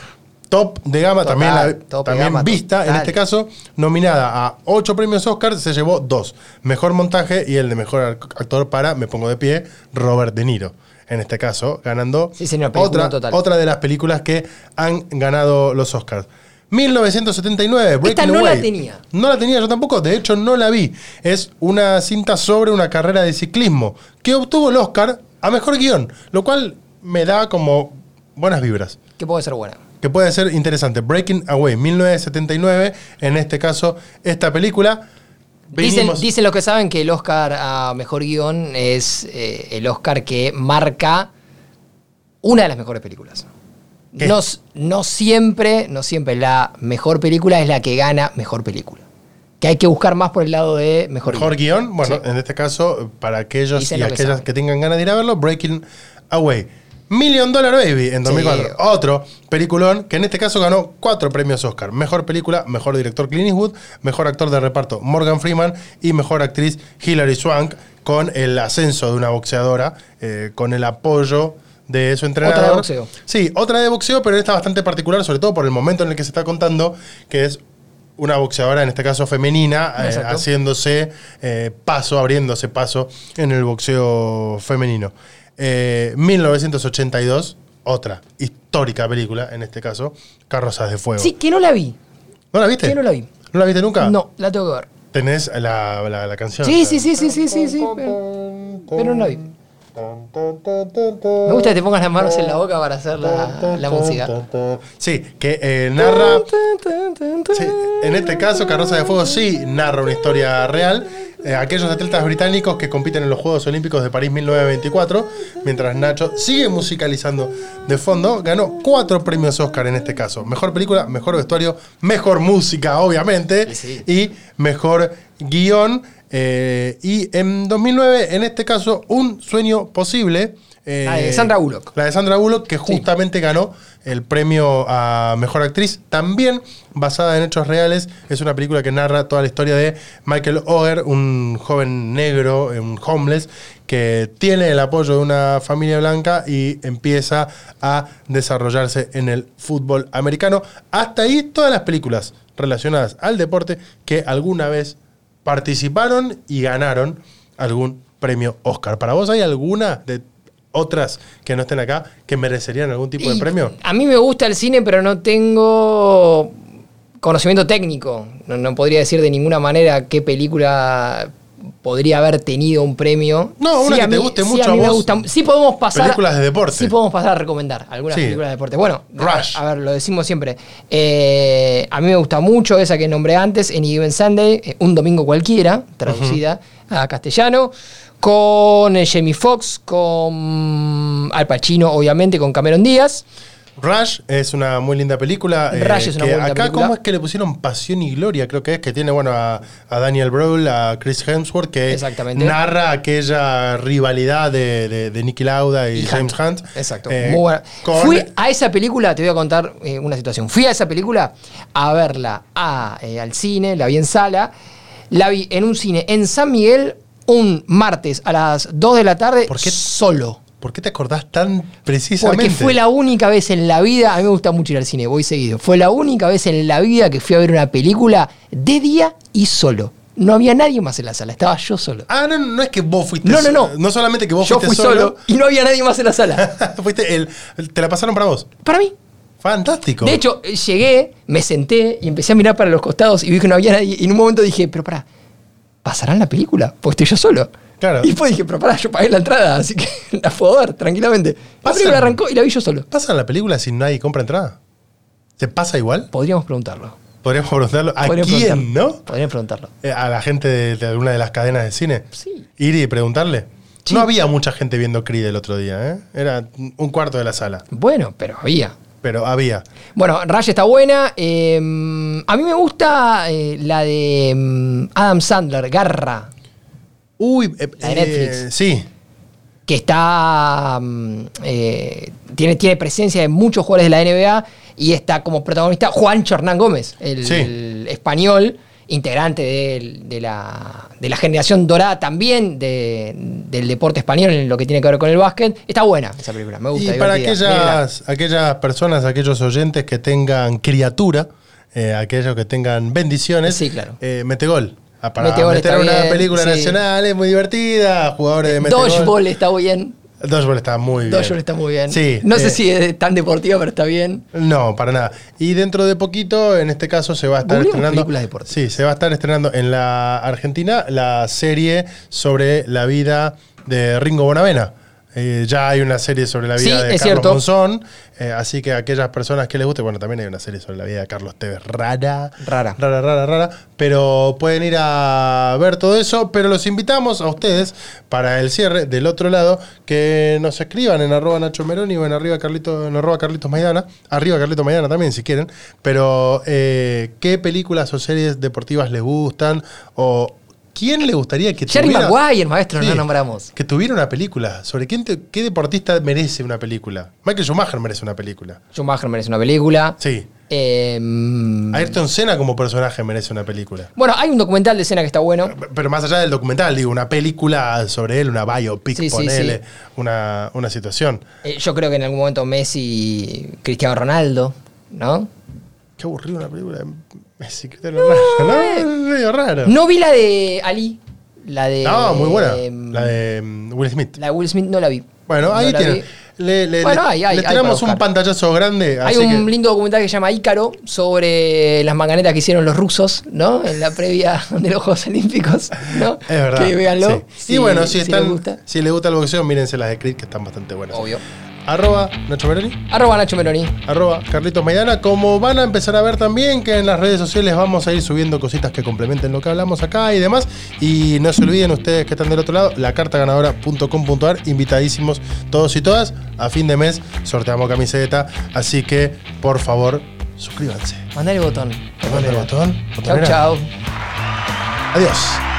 Top de gama, Total, también, la- también gama, vista, en este caso, nominada a ocho premios Oscar, se llevó dos. Mejor montaje y el de mejor ac- actor para, me pongo de pie, Robert De Niro. En este caso, ganando Sí, señor, película otra, total. otra de las películas que han ganado los Oscars. 1979, Breaking no la tenía. No la tenía yo tampoco, de hecho no la vi. Es una cinta sobre una carrera de ciclismo que obtuvo el Oscar a mejor guion, lo cual me da como buenas vibras. que puede ser buena. que puede ser interesante. Breaking Away, 1979, en este caso, esta película. Dicen, dicen los que saben que el Oscar a mejor guion es eh, el Oscar que marca una de las mejores películas. No, no siempre, no siempre la mejor película es la que gana mejor película. Que hay que buscar más por el lado de mejor, Mejor guion. guion, bueno, Sí. en este caso, para aquellos Dicen y que aquellas que tengan ganas de ir a verlo, Breaking Away. Million Dollar Baby en 2004. Sí. Otro peliculón que en este caso ganó cuatro premios Oscar. Mejor película, mejor director Clint Eastwood, mejor actor de reparto Morgan Freeman y mejor actriz Hilary Swank con el ascenso de una boxeadora, eh, con el apoyo de su entrenador. Otra de boxeo. Sí, otra de boxeo, pero esta bastante particular, sobre todo por el momento en el que se está contando, que es una boxeadora, en este caso femenina, eh, haciéndose eh, paso, abriéndose paso en el boxeo femenino. Eh, 1982, otra histórica película, en este caso, Carrozas de Fuego. Sí, que no la vi. ¿No la viste? que no la vi. ¿No la viste nunca? No, la tengo que ver. Tenés la, la- la canción. Sí, sí, sí, sí, sí, sí, sí, pero, pero no la vi. Me gusta que te pongas las manos en la boca para hacer la, la música. Sí, que eh, narra. Sí, en este caso, Carroza de Fuego sí narra una historia real. Eh, aquellos atletas británicos que compiten en los Juegos Olímpicos de París 1924, mientras Nacho sigue musicalizando de fondo, ganó cuatro premios Oscar en este caso. Mejor película, mejor vestuario, mejor música, obviamente, Sí. y mejor guion. Eh, y en 2009, en este caso, Un Sueño Posible. eh, La de Sandra Bullock. La de Sandra Bullock, que justamente ganó el premio a Mejor Actriz, también basada en hechos reales. Es una película que narra toda la historia de Michael Oher, un joven negro, eh, un homeless, que tiene el apoyo de una familia blanca y empieza a desarrollarse en el fútbol americano. Hasta ahí todas las películas relacionadas al deporte que alguna vez participaron y ganaron algún premio Oscar. ¿Para vos hay alguna de otras que no estén acá que merecerían algún tipo de premio? A mí me gusta el cine, pero no tengo conocimiento técnico. No, no podría decir de ninguna manera qué película podría haber tenido un premio. No, una Sí, que a te mí- guste sí, mucho a mí a me vos. gusta. Sí podemos pasar... Películas de deporte. Sí podemos pasar a recomendar algunas Sí. películas de deporte. Bueno, Rush. A, a ver, lo decimos siempre. Eh, a mí me gusta mucho esa que nombré antes, Any Given Sunday, eh, Un Domingo Cualquiera, traducida a castellano, con eh, Jamie Foxx, con Al Pacino, obviamente, con Cameron Díaz. Rush es una muy linda película. eh, Rush es una que muy linda acá, película. ¿cómo es que le pusieron Pasión y Gloria? Creo que es que tiene, bueno, a, a Daniel Brühl, a Chris Hemsworth, que narra aquella rivalidad de, de, de Nicky Lauda y, Y James Hunt. Exacto. Eh, Muy buena. Fui a esa película, te voy a contar eh, una situación. Fui a esa película a verla a, eh, al cine, la vi en sala. La vi en un cine en San Miguel un martes a las 2 de la tarde ¿Por qué? solo. ¿Por qué te acordás tan precisamente? Porque fue la única vez en la vida, a mí me gusta mucho ir al cine, voy seguido. Fue la única vez en la vida que fui a ver una película de día y solo. No había nadie más en la sala, estaba yo solo. Ah, no, no es que vos fuiste No, no, no. No solamente que vos yo fuiste fui solo y no había nadie más en la sala. fuiste el, el- te la pasaron para vos. Para mí. Fantástico. De hecho, llegué, me senté y empecé a mirar para los costados y vi que no había nadie. Y en un momento dije, pero pará, ¿pasarán la película? Pues estoy yo solo. Claro. Y después dije, pero pará, yo pagué la entrada, así que la puedo ver tranquilamente. La Pasan. película arrancó y la vi yo solo. ¿Pasa la película si nadie compra entrada? ¿Se pasa igual? Podríamos preguntarlo. Podríamos preguntarlo. ¿A Podríamos quién, preguntarlo. no? Podríamos preguntarlo. Eh, ¿A la gente de, de alguna de las cadenas de cine? Sí. Ir y preguntarle. Sí. No había mucha gente viendo Creed el otro día, ¿eh? Era un cuarto de la sala. Bueno, pero había. Pero había. Bueno, Rush está buena. eh, a mí me gusta eh, la de mm, Adam Sandler, Garra. Uy, eh, La de eh, Netflix. sí. que está mm, eh, tiene, tiene presencia de muchos jugadores de la NBA y está como protagonista Juancho Hernán Gómez, el, Sí. el español, integrante de, de la, de la generación dorada también de- del deporte español en lo que tiene que ver con el básquet. Está buena esa película, me gusta. Y para aquellas, aquellas personas, aquellos oyentes que tengan criatura, eh, aquellos que tengan bendiciones, Sí, claro. eh, Metegol. Ah, Para Metegol meter una bien, película sí. nacional es muy divertida, jugadores de Metegol. Dodgeball está bien. Dodgeball está muy bien. Dodgeball está muy bien. Sí, no sé eh, si es tan deportiva, pero está bien. No, para nada. Y dentro de poquito, en este caso, se va a estar estrenando. películas de deporte. Sí, se va a estar estrenando en la Argentina la serie sobre la vida de Ringo Bonavena. Eh, ya hay una serie sobre la vida Sí, de Carlos cierto. Monzón. eh, así que aquellas personas que les guste, bueno, también hay una serie sobre la vida de Carlos Tevez rara. Rara. Rara, rara, rara. Pero pueden ir a ver todo eso. Pero los invitamos a ustedes para el cierre del otro lado que nos escriban en arroba Nacho Meroni o en arriba Carlito, en arroba Carlitos Maidana. Arriba Carlitos Maidana también si quieren. Pero eh, qué películas o series deportivas les gustan o quién le gustaría que Jerry tuviera... Maguire, maestro, Sí, no nombramos. Que tuviera una película. ¿Sobre quién te- qué deportista merece una película? Michael Schumacher merece una película. Schumacher merece una película. Sí. Eh, Ayrton Senna como personaje merece una película. bueno, hay un documental de escena que está bueno. Pero más allá del documental, digo, una película sobre él, una biopic, Sí, ponele, sí. Una, una situación. Eh, yo creo que en algún momento Messi, Cristiano Ronaldo, ¿no? Qué aburrido una película ¿no? Medio raro. No vi la de Ali, la de. No, muy buena. em, La de mm, Will Smith. la de Will Smith no la vi. Bueno, No ahí tienen. Le, le- Bueno, hay, hay, le tiramos un pantallazo grande. Hay así un que- lindo documental que se llama Ícaro sobre las manganetas que hicieron los rusos, ¿no? En la previa de los Juegos Olímpicos, ¿no? Es verdad. Que véanlo. sí. y bueno, si, les están, gusta. si les gusta el boxeo, mírense las de Creed que están bastante buenas. Obvio. Arroba Nacho Meroni. Arroba Nacho Meroni. arroba Carlitos Maidana. Como van a empezar a ver también que en las redes sociales vamos a ir subiendo cositas que complementen lo que hablamos acá y demás. Y no se olviden ustedes que están del otro lado, lacartaganadora.com.ar, invitadísimos todos y todas. A fin de mes sorteamos camiseta, así que por favor, suscríbanse. Mandale el botón. Manda el botón. Chau, botonera. chau. Adiós.